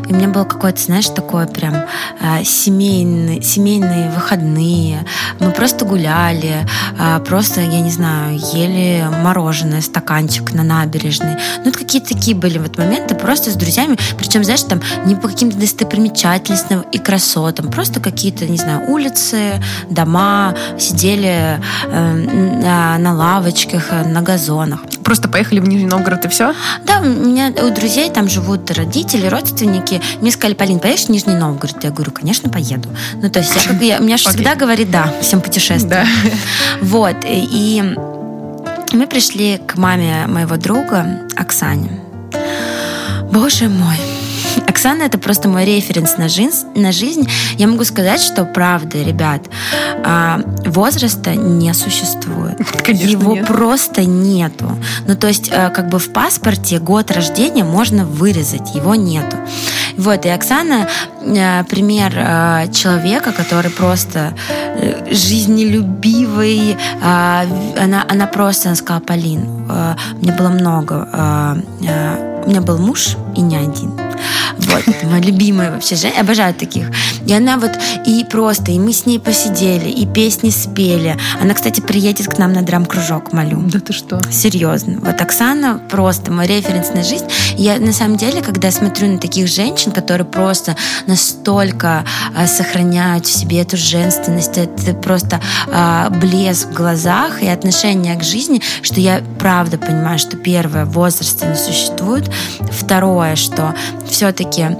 S1: и у меня было какое-то, знаешь, такое прям э, семейный, семейные выходные. Мы просто гуляли, э, просто, я не знаю, ели мороженое, стаканчик на набережной. Ну, это какие-то такие были вот моменты просто с друзьями. Причем, знаешь, там не по каким-то достопримечательностям и красотам. Просто какие-то, не знаю, улицы, дома. Сидели э, на, на лавочках, на газонах.
S2: Просто поехали в Нижний Новгород и все?
S1: Да, у меня у друзей там живут родители, родственники. Мне сказали, Полин, поедешь в Нижний Новгород? Я говорю, конечно, поеду. Ну, то есть, я, как, я, у меня же всегда говорит да всем путешествиям.
S2: Да.
S1: Вот, и мы пришли к маме моего друга Оксане. Боже мой, Оксана это просто мой референс на жизнь, на жизнь. Я могу сказать, что правда, ребят, а, возраста не существует. (laughs)
S2: Конечно,
S1: Его
S2: нет.
S1: просто нету. Ну, то есть, э, как бы в паспорте год рождения можно вырезать, его нету. Вот, и Оксана э, пример э, человека, который просто жизнелюбивый. э, Она, она просто она сказала, Полин, мне было много. У меня был муж и не один. Вот, моя любимая вообще женщина. Обожаю таких. И она вот, и просто, и мы с ней посидели, и песни спели. Она, кстати, приедет к нам на драм-кружок, молю.
S2: Да ты что?
S1: Серьезно. Вот Оксана просто мой референс на жизнь. Я на самом деле, когда смотрю на таких женщин, которые просто настолько а, сохраняют в себе эту женственность, это просто а, блеск в глазах и отношение к жизни, что я правда понимаю, что первое, возраста не существует. Второе, что все-таки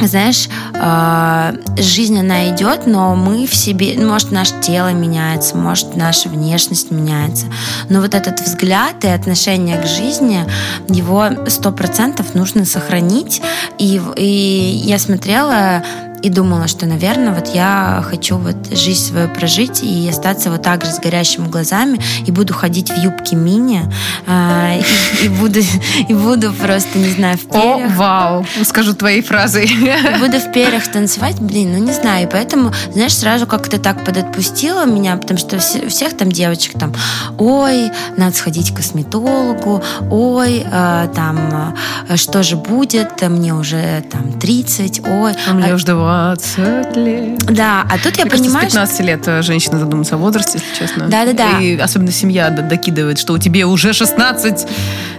S1: знаешь, э, жизнь она идет, но мы в себе, может, наше тело меняется, может, наша внешность меняется, но вот этот взгляд и отношение к жизни, его сто процентов нужно сохранить. И, и я смотрела и думала, что, наверное, вот я хочу вот жизнь свою прожить и остаться вот так же с горящими глазами, и буду ходить в юбке мини, э, и, и буду и буду просто, не знаю, в
S2: О,
S1: перьях.
S2: вау! Скажу твоей фразой.
S1: И буду в перьях танцевать, блин, ну не знаю. И поэтому, знаешь, сразу как-то так подотпустила меня, потому что все- у всех там девочек там, ой, надо сходить к косметологу, ой, э, там, э, что же будет, мне уже там 30, ой.
S2: А мне
S1: А-
S2: уже 20 лет.
S1: Да, а тут я
S2: Мне кажется,
S1: понимаю,
S2: с 15 лет э, женщина задумывается о возрасте, если честно.
S1: Да-да-да.
S2: И особенно семья докидывает, что у тебе уже 16,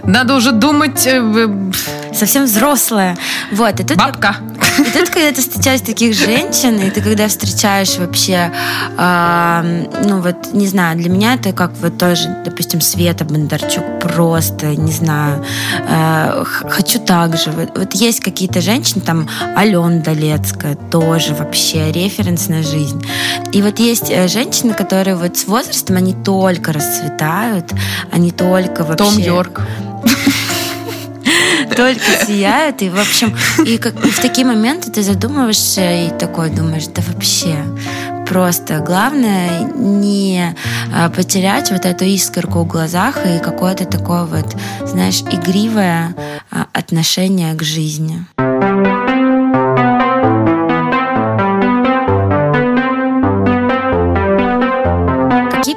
S2: надо уже думать, э, э,
S1: совсем взрослая. Вот, и тут я
S2: бабка. (laughs)
S1: И тут, когда ты встречаешь таких женщин, и ты когда встречаешь вообще, а, ну вот, не знаю, для меня это как вот тоже, допустим, Света Бондарчук, просто, не знаю, х- хочу так же. Вот, вот есть какие-то женщины, там, Алена Долецкая, тоже вообще референс на жизнь. И вот есть э, женщины, которые вот с возрастом, они только расцветают, они только вообще...
S2: Том Йорк. (laughs)
S1: только сияют. И, в общем, и, как, и в такие моменты ты задумываешься и такой думаешь, да вообще, просто. Главное не а, потерять вот эту искорку в глазах и какое-то такое вот, знаешь, игривое а, отношение к жизни.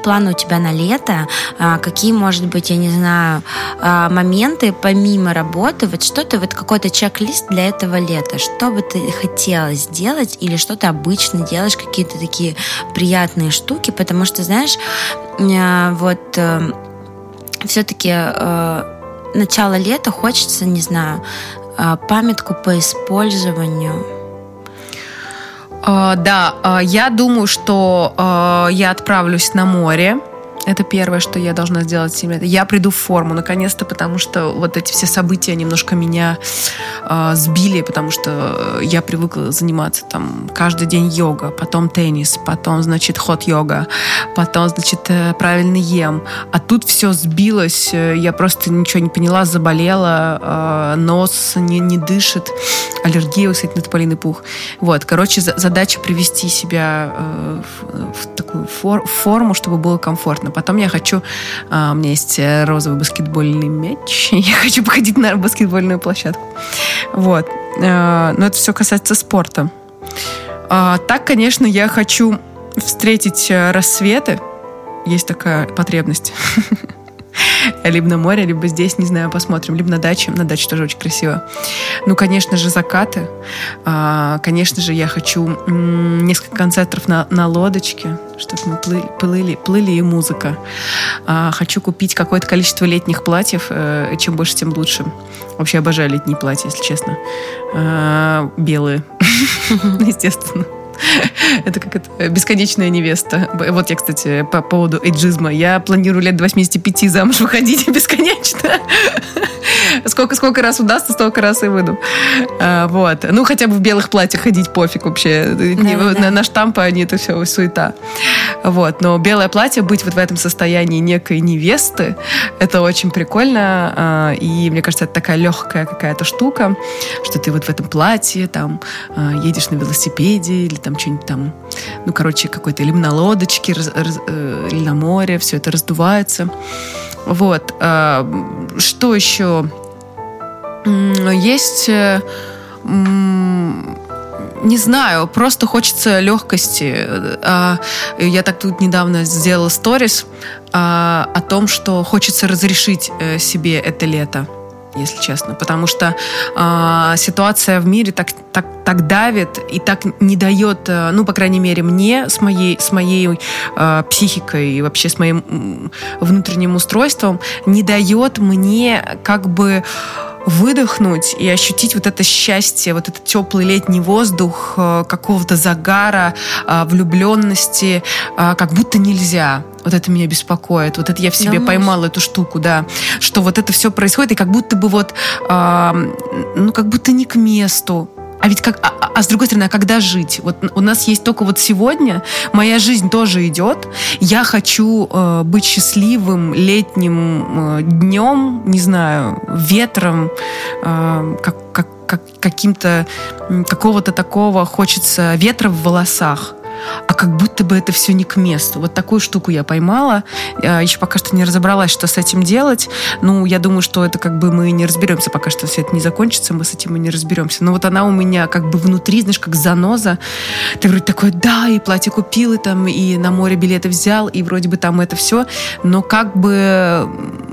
S1: Планы у тебя на лето? А, какие, может быть, я не знаю, а, моменты помимо работы? Вот что ты, вот какой-то чек-лист для этого лета? Что бы ты хотела сделать или что ты обычно делаешь? Какие-то такие приятные штуки? Потому что, знаешь, а, вот э, все-таки э, начало лета хочется, не знаю, памятку по использованию
S2: да, uh, я думаю, что uh, я отправлюсь на море это первое, что я должна сделать сегодня. Я приду в форму, наконец-то, потому что вот эти все события немножко меня э, сбили, потому что я привыкла заниматься там каждый день йога, потом теннис, потом, значит, хот-йога, потом, значит, э, правильный ем. А тут все сбилось, э, я просто ничего не поняла, заболела, э, нос не, не дышит, аллергия, кстати, на тополиный пух. Вот, короче, задача привести себя э, в, в такую фор форму, чтобы было комфортно. Потом я хочу... А, у меня есть э, розовый баскетбольный мяч. (laughs) Я хочу походить на баскетбольную площадку. Вот. А, но это все касается спорта. А, так, конечно, я хочу встретить э, рассветы. Есть такая потребность. (laughs) (laughs) либо на море, либо здесь, не знаю, посмотрим, либо на даче. На даче тоже очень красиво. Ну, конечно же, закаты. А, конечно же, я хочу несколько концертов на, на лодочке, чтобы мы плыли, плыли, плыли и музыка. А, хочу купить какое-то количество летних платьев. Э, чем больше, тем лучше. Вообще обожаю летние платья, если честно. А, белые, (laughs) естественно. (laughs) Это как это бесконечная невеста. Вот я, кстати, по поводу эйджизма. Я планирую лет до 85 замуж выходить (laughs) бесконечно. Сколько, сколько раз удастся, столько раз и выйду. А, вот. Ну, хотя бы в белых платьях ходить пофиг вообще. Да, на, да. на штампы они это все суета. Вот. Но белое платье, быть вот в этом состоянии некой невесты, это очень прикольно. А, и мне кажется, это такая легкая какая-то штука, что ты вот в этом платье там а, едешь на велосипеде или там что-нибудь там, ну, короче, какой-то или на лодочке, раз, раз, э, или на море, все это раздувается. Вот. А, что еще? Есть э, не знаю, просто хочется легкости. А, я так тут недавно сделала сторис а, о том, что хочется разрешить э, себе это лето если честно, потому что э, ситуация в мире так, так, так давит и так не дает, э, ну, по крайней мере, мне с моей, с моей психикой и вообще с моим внутренним устройством, не дает мне как бы выдохнуть и ощутить вот это счастье, вот этот теплый летний воздух, э, какого-то загара, э, влюбленности, э, как будто нельзя. Вот это меня беспокоит. Вот это я в себе да, поймала эту штуку, да. Что вот это все происходит, и как будто бы вот, ну, как будто не к месту. А ведь как, а, а, а с другой стороны, а когда жить? Вот у нас есть только вот сегодня, моя жизнь тоже идет. Я хочу э, быть счастливым летним э, днем, не знаю, ветром, э, как, как, как, каким-то какого-то такого хочется ветра в волосах а как будто бы это все не к месту. Вот такую штуку я поймала. Еще пока что не разобралась, что с этим делать. Ну, я думаю, что это как бы мы не разберемся, пока что все это не закончится, мы с этим и не разберемся. Но вот она у меня как бы внутри, знаешь, как заноза. Ты вроде такой, да, и платье купил, и там, и на море билеты взял, и вроде бы там это все. Но как бы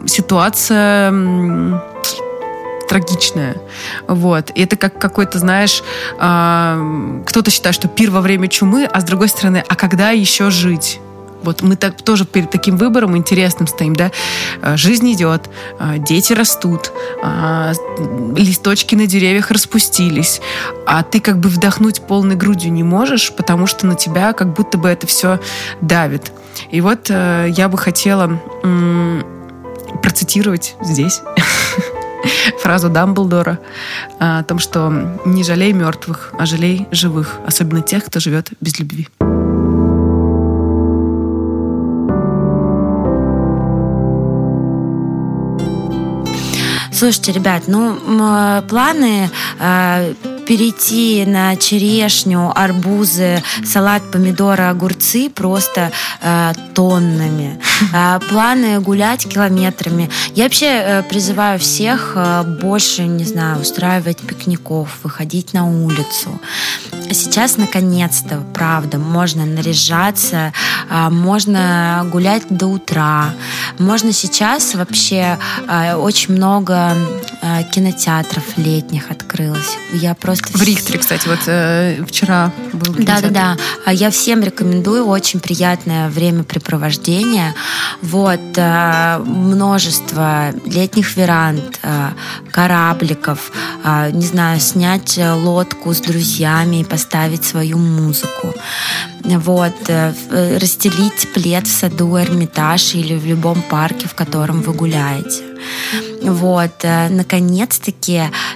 S2: ситуация трагичное. Вот. И это как какой-то, знаешь, э, кто-то считает, что пир во время чумы, а с другой стороны, а когда еще жить? Вот мы так, тоже перед таким выбором интересным стоим, да. А, жизнь идет, а, дети растут, листочки на деревьях распустились, а ты как бы вдохнуть полной грудью не можешь, потому что на тебя как будто бы это все давит. И вот э, я бы хотела процитировать здесь (laughs) (laughs) фразу Дамблдора о том, что не жалей мертвых, а жалей живых, особенно тех, кто живет без любви.
S1: Слушайте, ребят, ну, планы э, перейти на черешню, арбузы, салат, помидоры, огурцы просто э, тоннами. (laughs) Э, планы гулять километрами. Я вообще э, призываю всех э, больше, не знаю, устраивать пикников, выходить на улицу. Сейчас, наконец-то, правда, можно наряжаться, э, можно гулять до утра. Можно сейчас вообще э, очень много э, кинотеатров летних открылось. Я просто...
S2: В Рихтере, кстати, вот э, вчера был
S1: Да, да,
S2: кинотеатр.
S1: да. А Я всем рекомендую. Очень приятное времяпрепровождение. Вот э, множество летних веранд, э, корабликов, э, не знаю, снять э, лодку с друзьями и поставить свою музыку. Вот, э, э, расстелить плед в саду Эрмитаж или в любом парке, в котором вы гуляете. Вот, э, наконец-таки,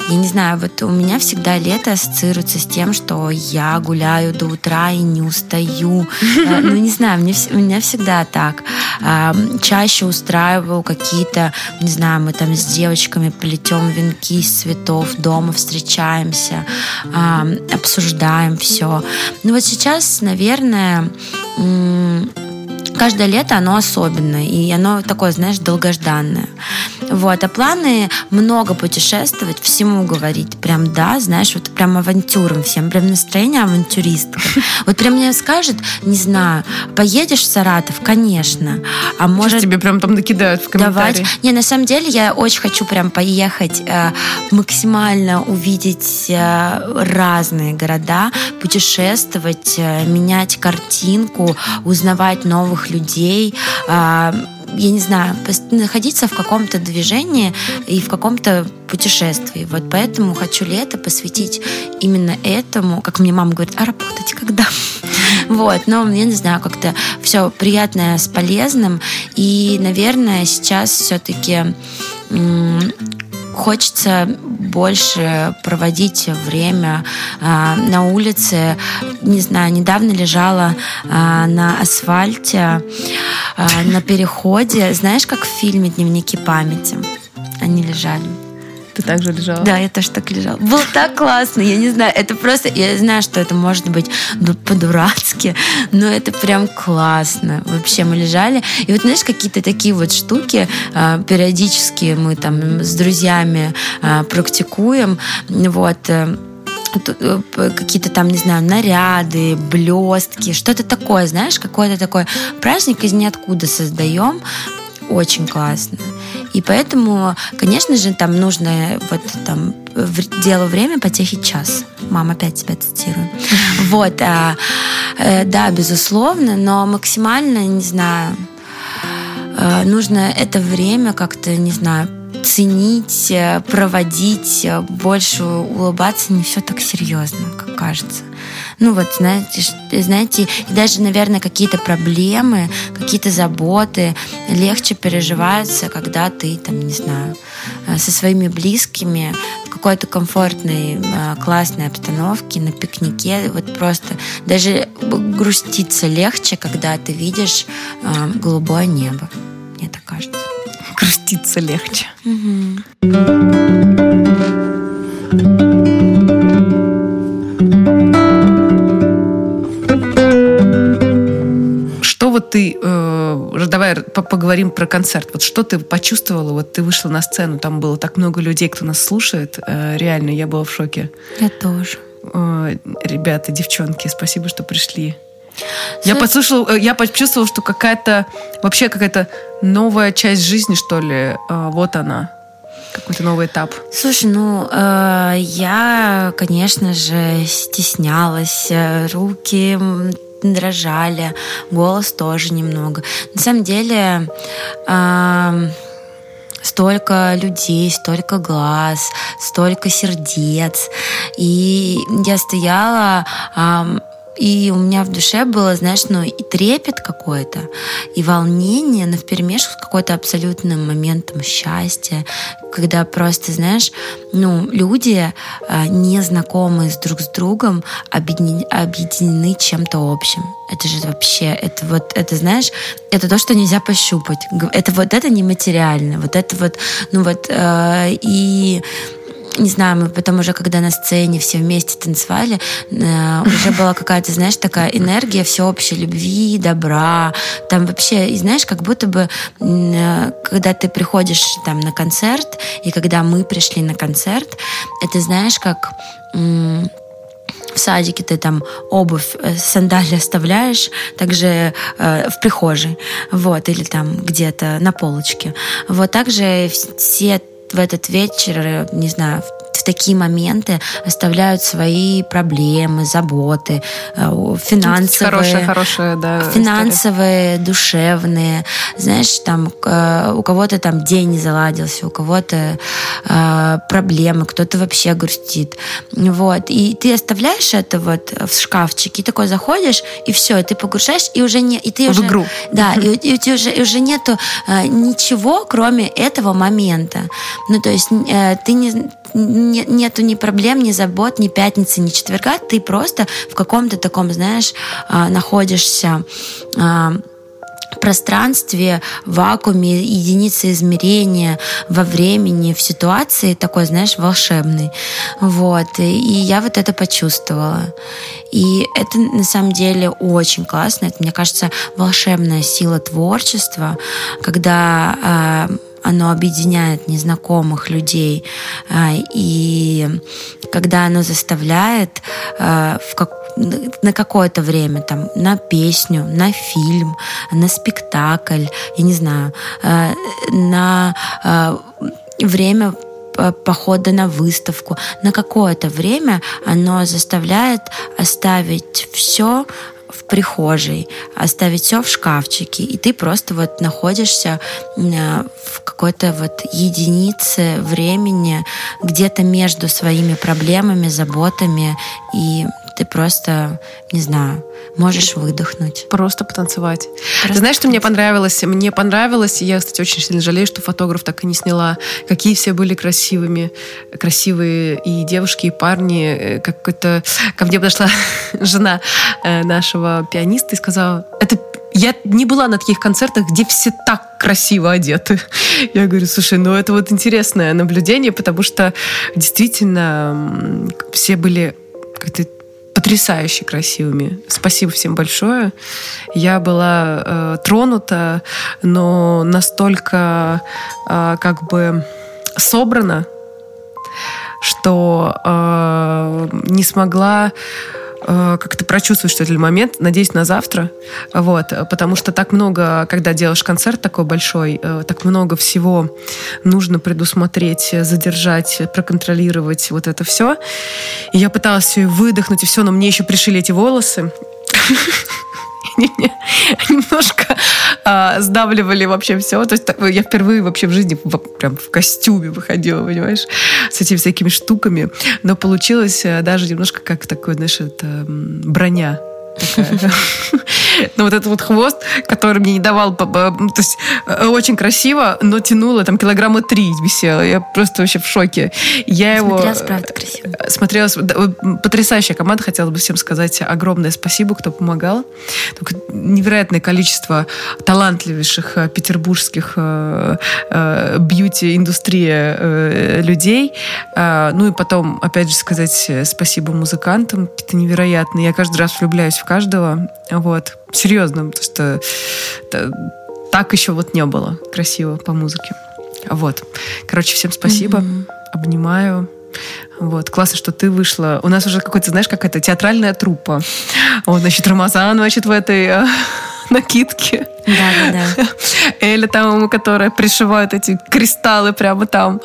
S1: я не знаю, вот у меня всегда лето ассоциируется с тем, что я гуляю до утра и не устаю. Э, (laughs) Ну, не знаю, мне, у меня всегда так. Чаще устраиваю какие-то, не знаю, мы там с девочками плетем венки из цветов, дома встречаемся, обсуждаем все. Ну вот сейчас, наверное, каждое лето оно особенное, и оно такое, знаешь, долгожданное. Вот, а планы много путешествовать, всему говорить, прям да, знаешь, вот прям авантюрам всем, прям настроение авантюристка. (laughs) Вот прям мне скажет, не знаю, поедешь в Саратов, конечно, а
S2: Сейчас
S1: может
S2: тебе прям там накидают в
S1: давать.
S2: комментарии.
S1: Не, на самом деле я очень хочу прям поехать, э, максимально увидеть э, разные города, путешествовать, э, менять картинку, узнавать новых людей. э, я не знаю, находиться в каком-то движении и в каком-то путешествии. Вот поэтому хочу лето посвятить именно этому. Как мне мама говорит, а работать когда? (laughs) Вот, но я не знаю, как-то все приятное с полезным. И, наверное, сейчас все-таки хочется больше проводить время а, на улице. Не знаю, недавно лежала а, на асфальте, а, на переходе. Знаешь, как в фильме «Дневники памяти»? Они лежали.
S2: Ты также лежала?
S1: Да, я тоже так лежала. Было так классно, я не знаю, это просто, я знаю, что это может быть ну, по-дурацки, но это прям классно. Вообще мы лежали, и вот знаешь, какие-то такие вот штуки а, периодически мы там с друзьями а, практикуем, вот, э, э, какие-то там, не знаю, наряды, блестки, что-то такое, знаешь, какой-то такой праздник из ниоткуда создаем, очень классно. И поэтому, конечно же, там нужно вот там делу время потехи час. Мама опять тебя цитирую. Вот, а, э, да, безусловно, но максимально, не знаю, э, нужно это время как-то, не знаю, ценить, э, проводить, больше улыбаться, не все так серьезно, как кажется. Ну вот, знаете, знаете, и даже, наверное, какие-то проблемы, какие-то заботы легче переживаются, когда ты, там, не знаю, э, со своими близкими в какой-то комфортной, э, классной обстановке, на пикнике, вот просто даже груститься легче, когда ты видишь э, голубое небо. Мне так кажется.
S2: Груститься легче. Что вот ты, э, давай по- поговорим про концерт. Вот что ты почувствовала? Вот ты вышла на сцену, там было так много людей, кто нас слушает. Э, реально, я была в шоке.
S1: Я тоже.
S2: Э, ребята, девчонки, спасибо, что пришли. Я послушала, э, я почувствовала, что какая-то вообще какая-то новая часть жизни, что ли, э, вот она, какой-то новый этап.
S1: Слушай, ну, э, я, конечно же, стеснялась, э, руки м, дрожали, голос тоже немного. На самом деле, эм, столько людей, столько глаз, столько сердец. И я стояла ам, и у меня в душе было, знаешь, ну и трепет какой-то, и волнение, но вперемешку с какой-то абсолютным моментом счастья, когда просто, знаешь, ну, люди, а, незнакомые с друг с другом, объединены, объединены чем-то общим. Это же вообще, это вот, это, знаешь, это то, что нельзя пощупать. Это вот это нематериально. Вот это вот, ну вот, э, и не знаю, мы потом уже, когда на сцене все вместе танцевали, э, уже была какая-то, знаешь, такая энергия всеобщей любви, добра. Там вообще, и знаешь, как будто бы, э, когда ты приходишь там на концерт, и когда мы пришли на концерт, это, знаешь, как в садике ты там обувь, э, сандали оставляешь, также э, в прихожей, вот, или там где-то на полочке. Вот также все в этот вечер, не знаю, в такие моменты оставляют свои проблемы, заботы, э, финансовые,
S2: хорошая, хорошая, да,
S1: финансовые, история. душевные. Знаешь, там э, у кого-то там день не заладился, у кого-то э, проблемы, кто-то вообще грустит. Вот. И ты оставляешь это вот в шкафчике, и такой заходишь, и все, и ты погружаешь, и уже не... И ты
S2: в
S1: уже,
S2: игру.
S1: Да, и, и тебя уже, и уже нету ничего, кроме этого момента. Ну, то есть ты не не, нету ни проблем, ни забот, ни пятницы, ни четверга. Ты просто в каком-то таком, знаешь, а, находишься а, пространстве, вакууме, единицы измерения во времени, в ситуации такой, знаешь, волшебный. Вот. И я вот это почувствовала. И это на самом деле очень классно. Это, мне кажется, волшебная сила творчества, когда э, оно объединяет незнакомых людей, а, и когда оно заставляет а, в как на какое-то время, там, на песню, на фильм, на спектакль, я не знаю, а, на время похода на выставку, на какое-то время оно заставляет оставить все в прихожей, оставить все в шкафчике, и ты просто вот находишься э, в какой-то вот единице времени, где-то между своими проблемами, заботами, и ты просто, не знаю, можешь выдохнуть.
S2: Просто потанцевать. Просто Ты знаешь, что мне понравилось? Мне понравилось, и я, кстати, очень сильно жалею, что фотограф так и не сняла, какие все были красивыми, красивые и девушки, и парни. Э, как-то ко мне подошла (laughs) жена э, нашего пианиста и сказала, это я не была на таких концертах, где все так красиво одеты. (laughs) Я говорю, слушай, ну это вот интересное наблюдение, потому что действительно все были как-то потрясающе красивыми. Спасибо всем большое. Я была э, тронута, но настолько э, как бы собрана, что э, не смогла как-то прочувствовать, что это для момент. Надеюсь, на завтра. Вот. Потому что так много, когда делаешь концерт такой большой, э, так много всего нужно предусмотреть, задержать, проконтролировать вот это все. И я пыталась все выдохнуть и все, но мне еще пришили эти волосы. Они мне (laughs) немножко а, сдавливали вообще все. То есть я впервые вообще в жизни в, прям в костюме выходила, понимаешь, с этими всякими штуками. Но получилось э, даже немножко как такой, знаешь, это броня (laughs) (laughs) Ну, вот этот вот хвост, который мне не давал... То есть э, очень красиво, но тянуло, там килограмма три висело. Я просто вообще в шоке. Я
S1: его... Смотрелась, правда, красиво.
S2: Э, смотрелась... Потрясающая команда. Хотела бы всем сказать огромное спасибо, кто помогал. Только невероятное количество талантливейших э, петербургских бьюти-индустрия людей. Ну и потом, опять же, сказать спасибо музыкантам. Это невероятно. Я каждый раз влюбляюсь в каждого. Вот. Серьезно, потому что так еще вот не было красиво по музыке. Вот. Короче, всем спасибо. Mm-hmm. Обнимаю. Вот, классно, что ты вышла. У нас уже какой-то, знаешь, какая-то театральная труппа. Вот, значит, Рамазан, значит, в этой накидке.
S1: Да, да, да.
S2: Эля там, которая пришивает эти кристаллы прямо там.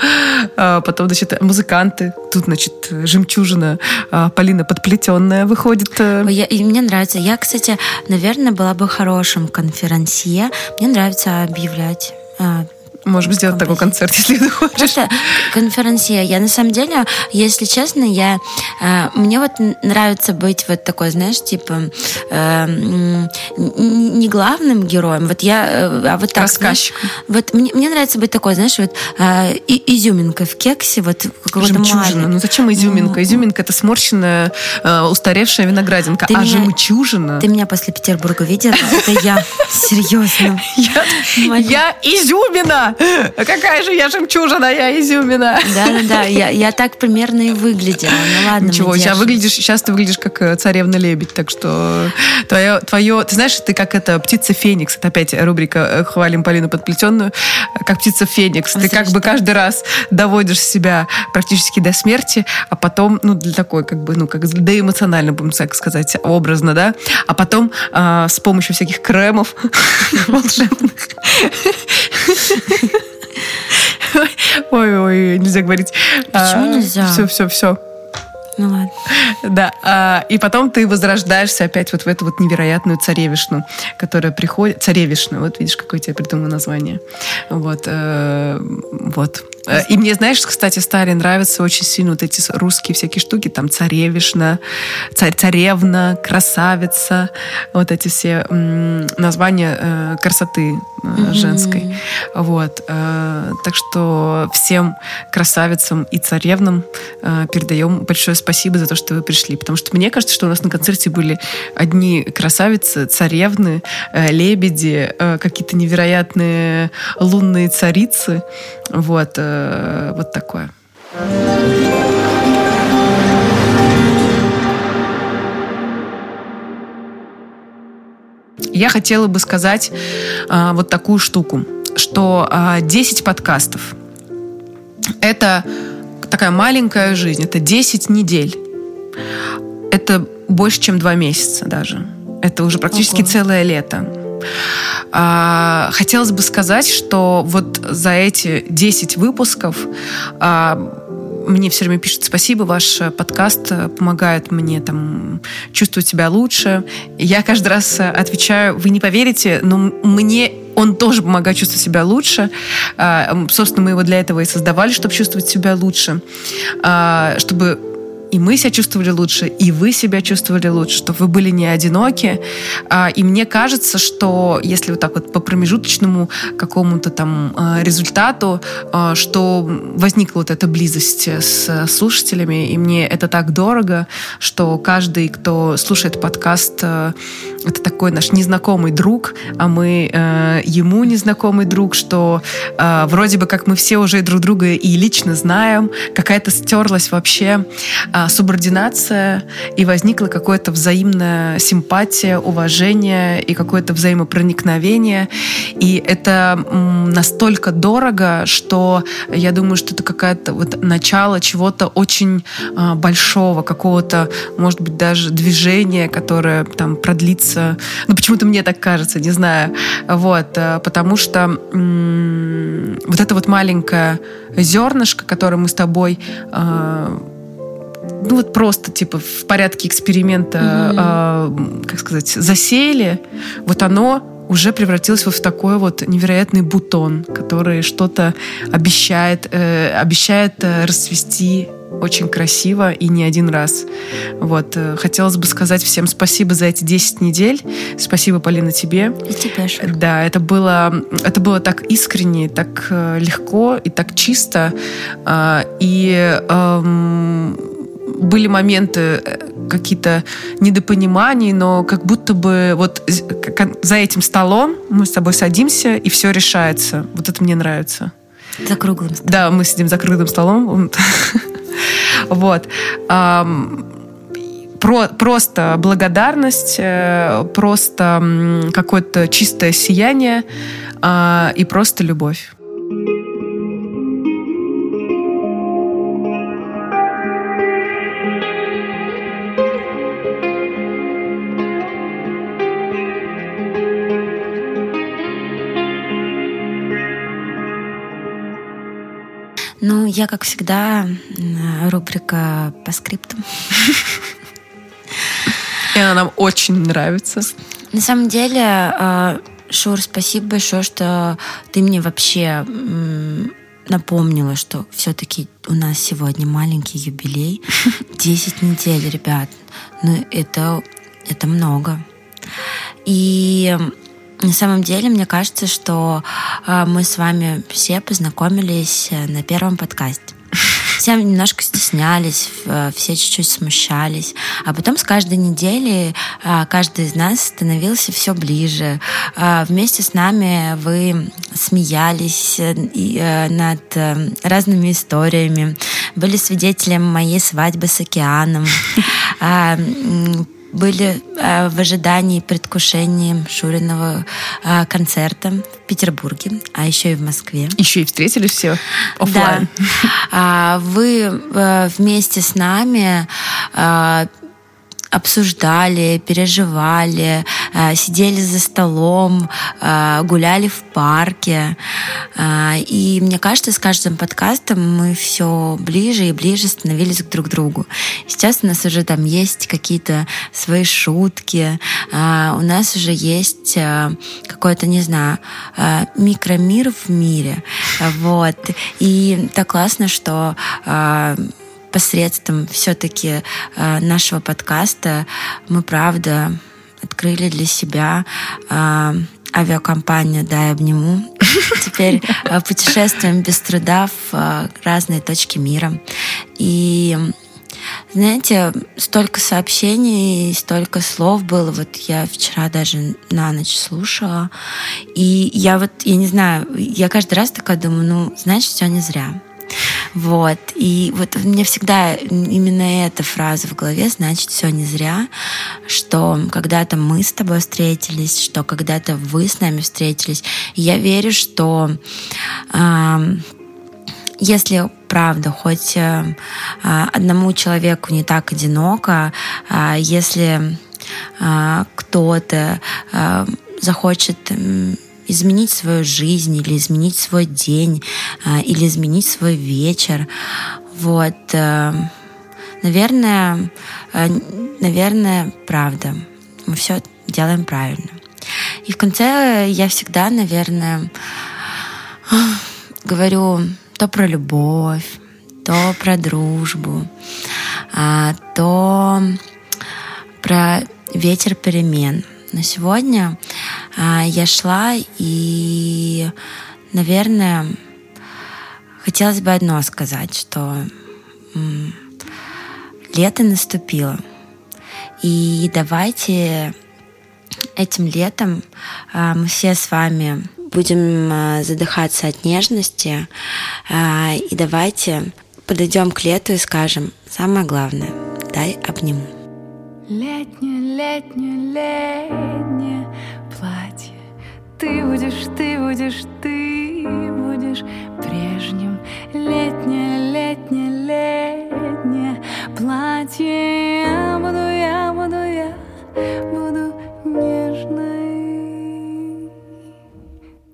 S2: А потом, значит, музыканты. Тут, значит, жемчужина а, Полина подплетенная выходит.
S1: Э. Я, и мне нравится. Я, кстати, наверное, была бы хорошим конферансье. Мне нравится объявлять а,
S2: Можем сделать такой концерт, (laughs) если ты хочешь.
S1: Просто конференция. Я на самом деле, если честно, я э, мне вот нравится быть вот такой, знаешь, типа э, не главным героем. Вот я, э, а вот так.
S2: Рассказчиком.
S1: вот мне, мне нравится быть такой, знаешь, вот э, изюминка в кексе, вот какого-то
S2: Жемчужина. Ну зачем изюминка? Ну, изюминка это сморщенная, устаревшая виноградинка.
S1: Ты
S2: а
S1: меня,
S2: жемчужина.
S1: Ты меня после Петербурга видела? Это я. Серьезно. (laughs)
S2: Я изюмина! Какая же я жемчужина, я изюмина.
S1: Да-да-да, я, я так примерно и выглядела. Ну ладно,
S2: Ничего, сейчас выглядишь, сейчас ты выглядишь как э, царевна-лебедь, так что твое, твое, ты знаешь, ты как это птица Феникс, это опять рубрика э, «Хвалим Полину подплетенную», как птица Феникс. Ты как бы каждый раз доводишь себя практически до смерти, а потом, ну, для такой, как бы, ну, как да эмоционально, будем так сказать, образно, да, а потом э, с помощью всяких кремов (laughs) волшебных Ой-ой, нельзя говорить.
S1: Почему а, нельзя?
S2: Все, все, все.
S1: Ну ладно.
S2: Да, а, и потом ты возрождаешься опять вот в эту вот невероятную царевишну, которая приходит... Царевишна, вот видишь, какое тебе придумал название. Вот, э, вот. Э, и мне, знаешь, кстати, Старе нравятся очень сильно вот эти русские всякие штуки, там царевишна, царь, царевна, красавица, вот эти все названия э, красоты mm-hmm. женской. Вот. Э, так что всем красавицам и царевнам э, передаем большое спасибо за то, что вы пришли. Потому что мне кажется, что у нас на концерте были одни красавицы, царевны, лебеди, какие-то невероятные лунные царицы. Вот. Вот такое. Я хотела бы сказать а, вот такую штуку, что а, 10 подкастов – это такая маленькая жизнь, это 10 недель. Это больше, чем 2 месяца даже. Это уже практически Ого. целое лето. А, хотелось бы сказать, что вот за эти 10 выпусков а, мне все время пишут спасибо, ваш подкаст помогает мне там чувствовать себя лучше. Я каждый раз отвечаю, вы не поверите, но мне он тоже помогает чувствовать себя лучше. А, собственно, мы его для этого и создавали, чтобы чувствовать себя лучше, чтобы и мы себя чувствовали лучше, и вы себя чувствовали лучше, что вы были не одиноки. А, и мне кажется, что если вот так вот по промежуточному какому-то там а, результату, а, что возникла вот эта близость с слушателями, и мне это так дорого, что каждый, кто слушает подкаст, это такой наш незнакомый друг, а мы э, ему незнакомый друг, что э, вроде бы как мы все уже друг друга и лично знаем, какая-то стерлась вообще э, субординация, и возникла какая-то взаимная симпатия, уважение и какое-то взаимопроникновение. И это м, настолько дорого, что я думаю, что это какое-то вот начало чего-то очень э, большого, какого-то, может быть, даже движения, которое там продлится кажется, ну почему-то мне так кажется, не знаю, вот, э, потому что вот это вот маленькое зернышко, которое мы с тобой э, ну вот просто типа в порядке эксперимента, mm-hmm. как сказать, засеяли, вот оно уже превратилось вот в такой вот невероятный бутон, который что-то обещает, э, обещает э, расцвести очень красиво и не один раз. Вот. Э, хотелось бы сказать всем спасибо за эти 10 недель. Спасибо, Полина, тебе.
S1: И тебе, Шур.
S2: Да, это было, это было так искренне, так э, легко и так чисто. А, и эм, были моменты э, какие-то недопонимания, но как будто бы вот за этим столом мы с тобой садимся, и все решается. Вот это мне нравится.
S1: За круглым
S2: столом. Да, мы сидим за круглым столом. (laughs) Вот. Про, просто благодарность, э, просто какое-то чистое сияние а, и просто любовь.
S1: Ну, я, как всегда, рубрика по скриптам.
S2: И она нам очень нравится.
S1: На самом деле, а, Шур, спасибо большое, что ты мне вообще напомнила, что все-таки у нас сегодня маленький юбилей. (laughs) 10 недель, ребят. Ну, это, это много. И на самом деле, мне кажется, что э, мы с вами все познакомились э, на первом подкасте. Все немножко стеснялись, э, все чуть-чуть смущались. А потом с каждой недели каждый из нас становился все ближе. Вместе с нами вы смеялись над разными историями, были свидетелем моей свадьбы с океаном (laughs) были э, в ожидании, предвкушении Шуриного э, концерта в Петербурге, а еще и в Москве.
S2: Еще и встретились все офлайн.
S1: Да. (laughs) А, вы э, вместе с нами обсуждали, переживали, э, сидели за столом, э, гуляли в парке. Э, и мне кажется, с каждым подкастом мы все ближе и ближе становились друг к другу. Сейчас у нас уже там есть какие-то свои шутки, у нас уже есть какой-то, не знаю, микромир в мире. Вот. И так классно, что посредством все-таки э, нашего подкаста мы, правда, открыли для себя э, авиакомпанию «Дай обниму». (laughs) Теперь э, путешествуем без труда в разные точки мира. И знаете, столько сообщений, столько слов было. Вот я вчера даже на ночь слушала. И я вот, я не знаю, я каждый раз такая думаю, ну, значит, все не зря. Вот. И вот меня всегда именно эта фраза в голове, значит, все не зря, что когда-то мы с тобой встретились, что когда-то вы с нами встретились. Я верю, что э, если правда, хоть э, одному человеку не так одиноко, э, если э, кто-то э, захочет изменить свою жизнь или изменить свой день а, или изменить свой вечер. Вот, э, наверное, э, наверное, правда. Мы все делаем правильно. И в конце я всегда, наверное, (sighs) говорю то про любовь, то про дружбу, а, то про ветер перемен. Но сегодня я шла и, наверное, хотелось бы одно сказать, что лето наступило. И давайте этим летом а, мы все с вами будем а, задыхаться от нежности. И давайте подойдем к лету и скажем самое главное — дай обниму.
S3: Летнее, летнее платье Ты будешь, ты будешь, ты будешь прежним. Летнее, летнее, летнее платье. Я буду, я буду, я буду нежной.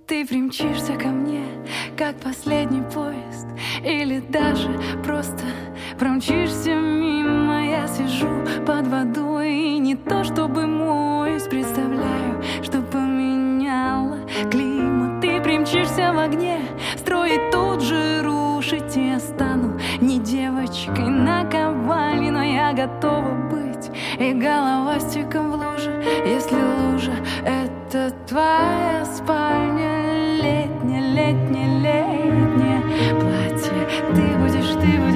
S3: Ты примчишься ко мне, как последний поезд Или даже просто промчишься мимо. Я сижу под водой и не то чтобы моюсь Представляю, климат Ты примчишься в огне, строить тут же рушить Я стану. Не девочкой на ковале Но я готова быть. И головастиком в луже Если лужа — это твоя спальня. Летняя, летняя, летняя платье. Ты будешь, ты будешь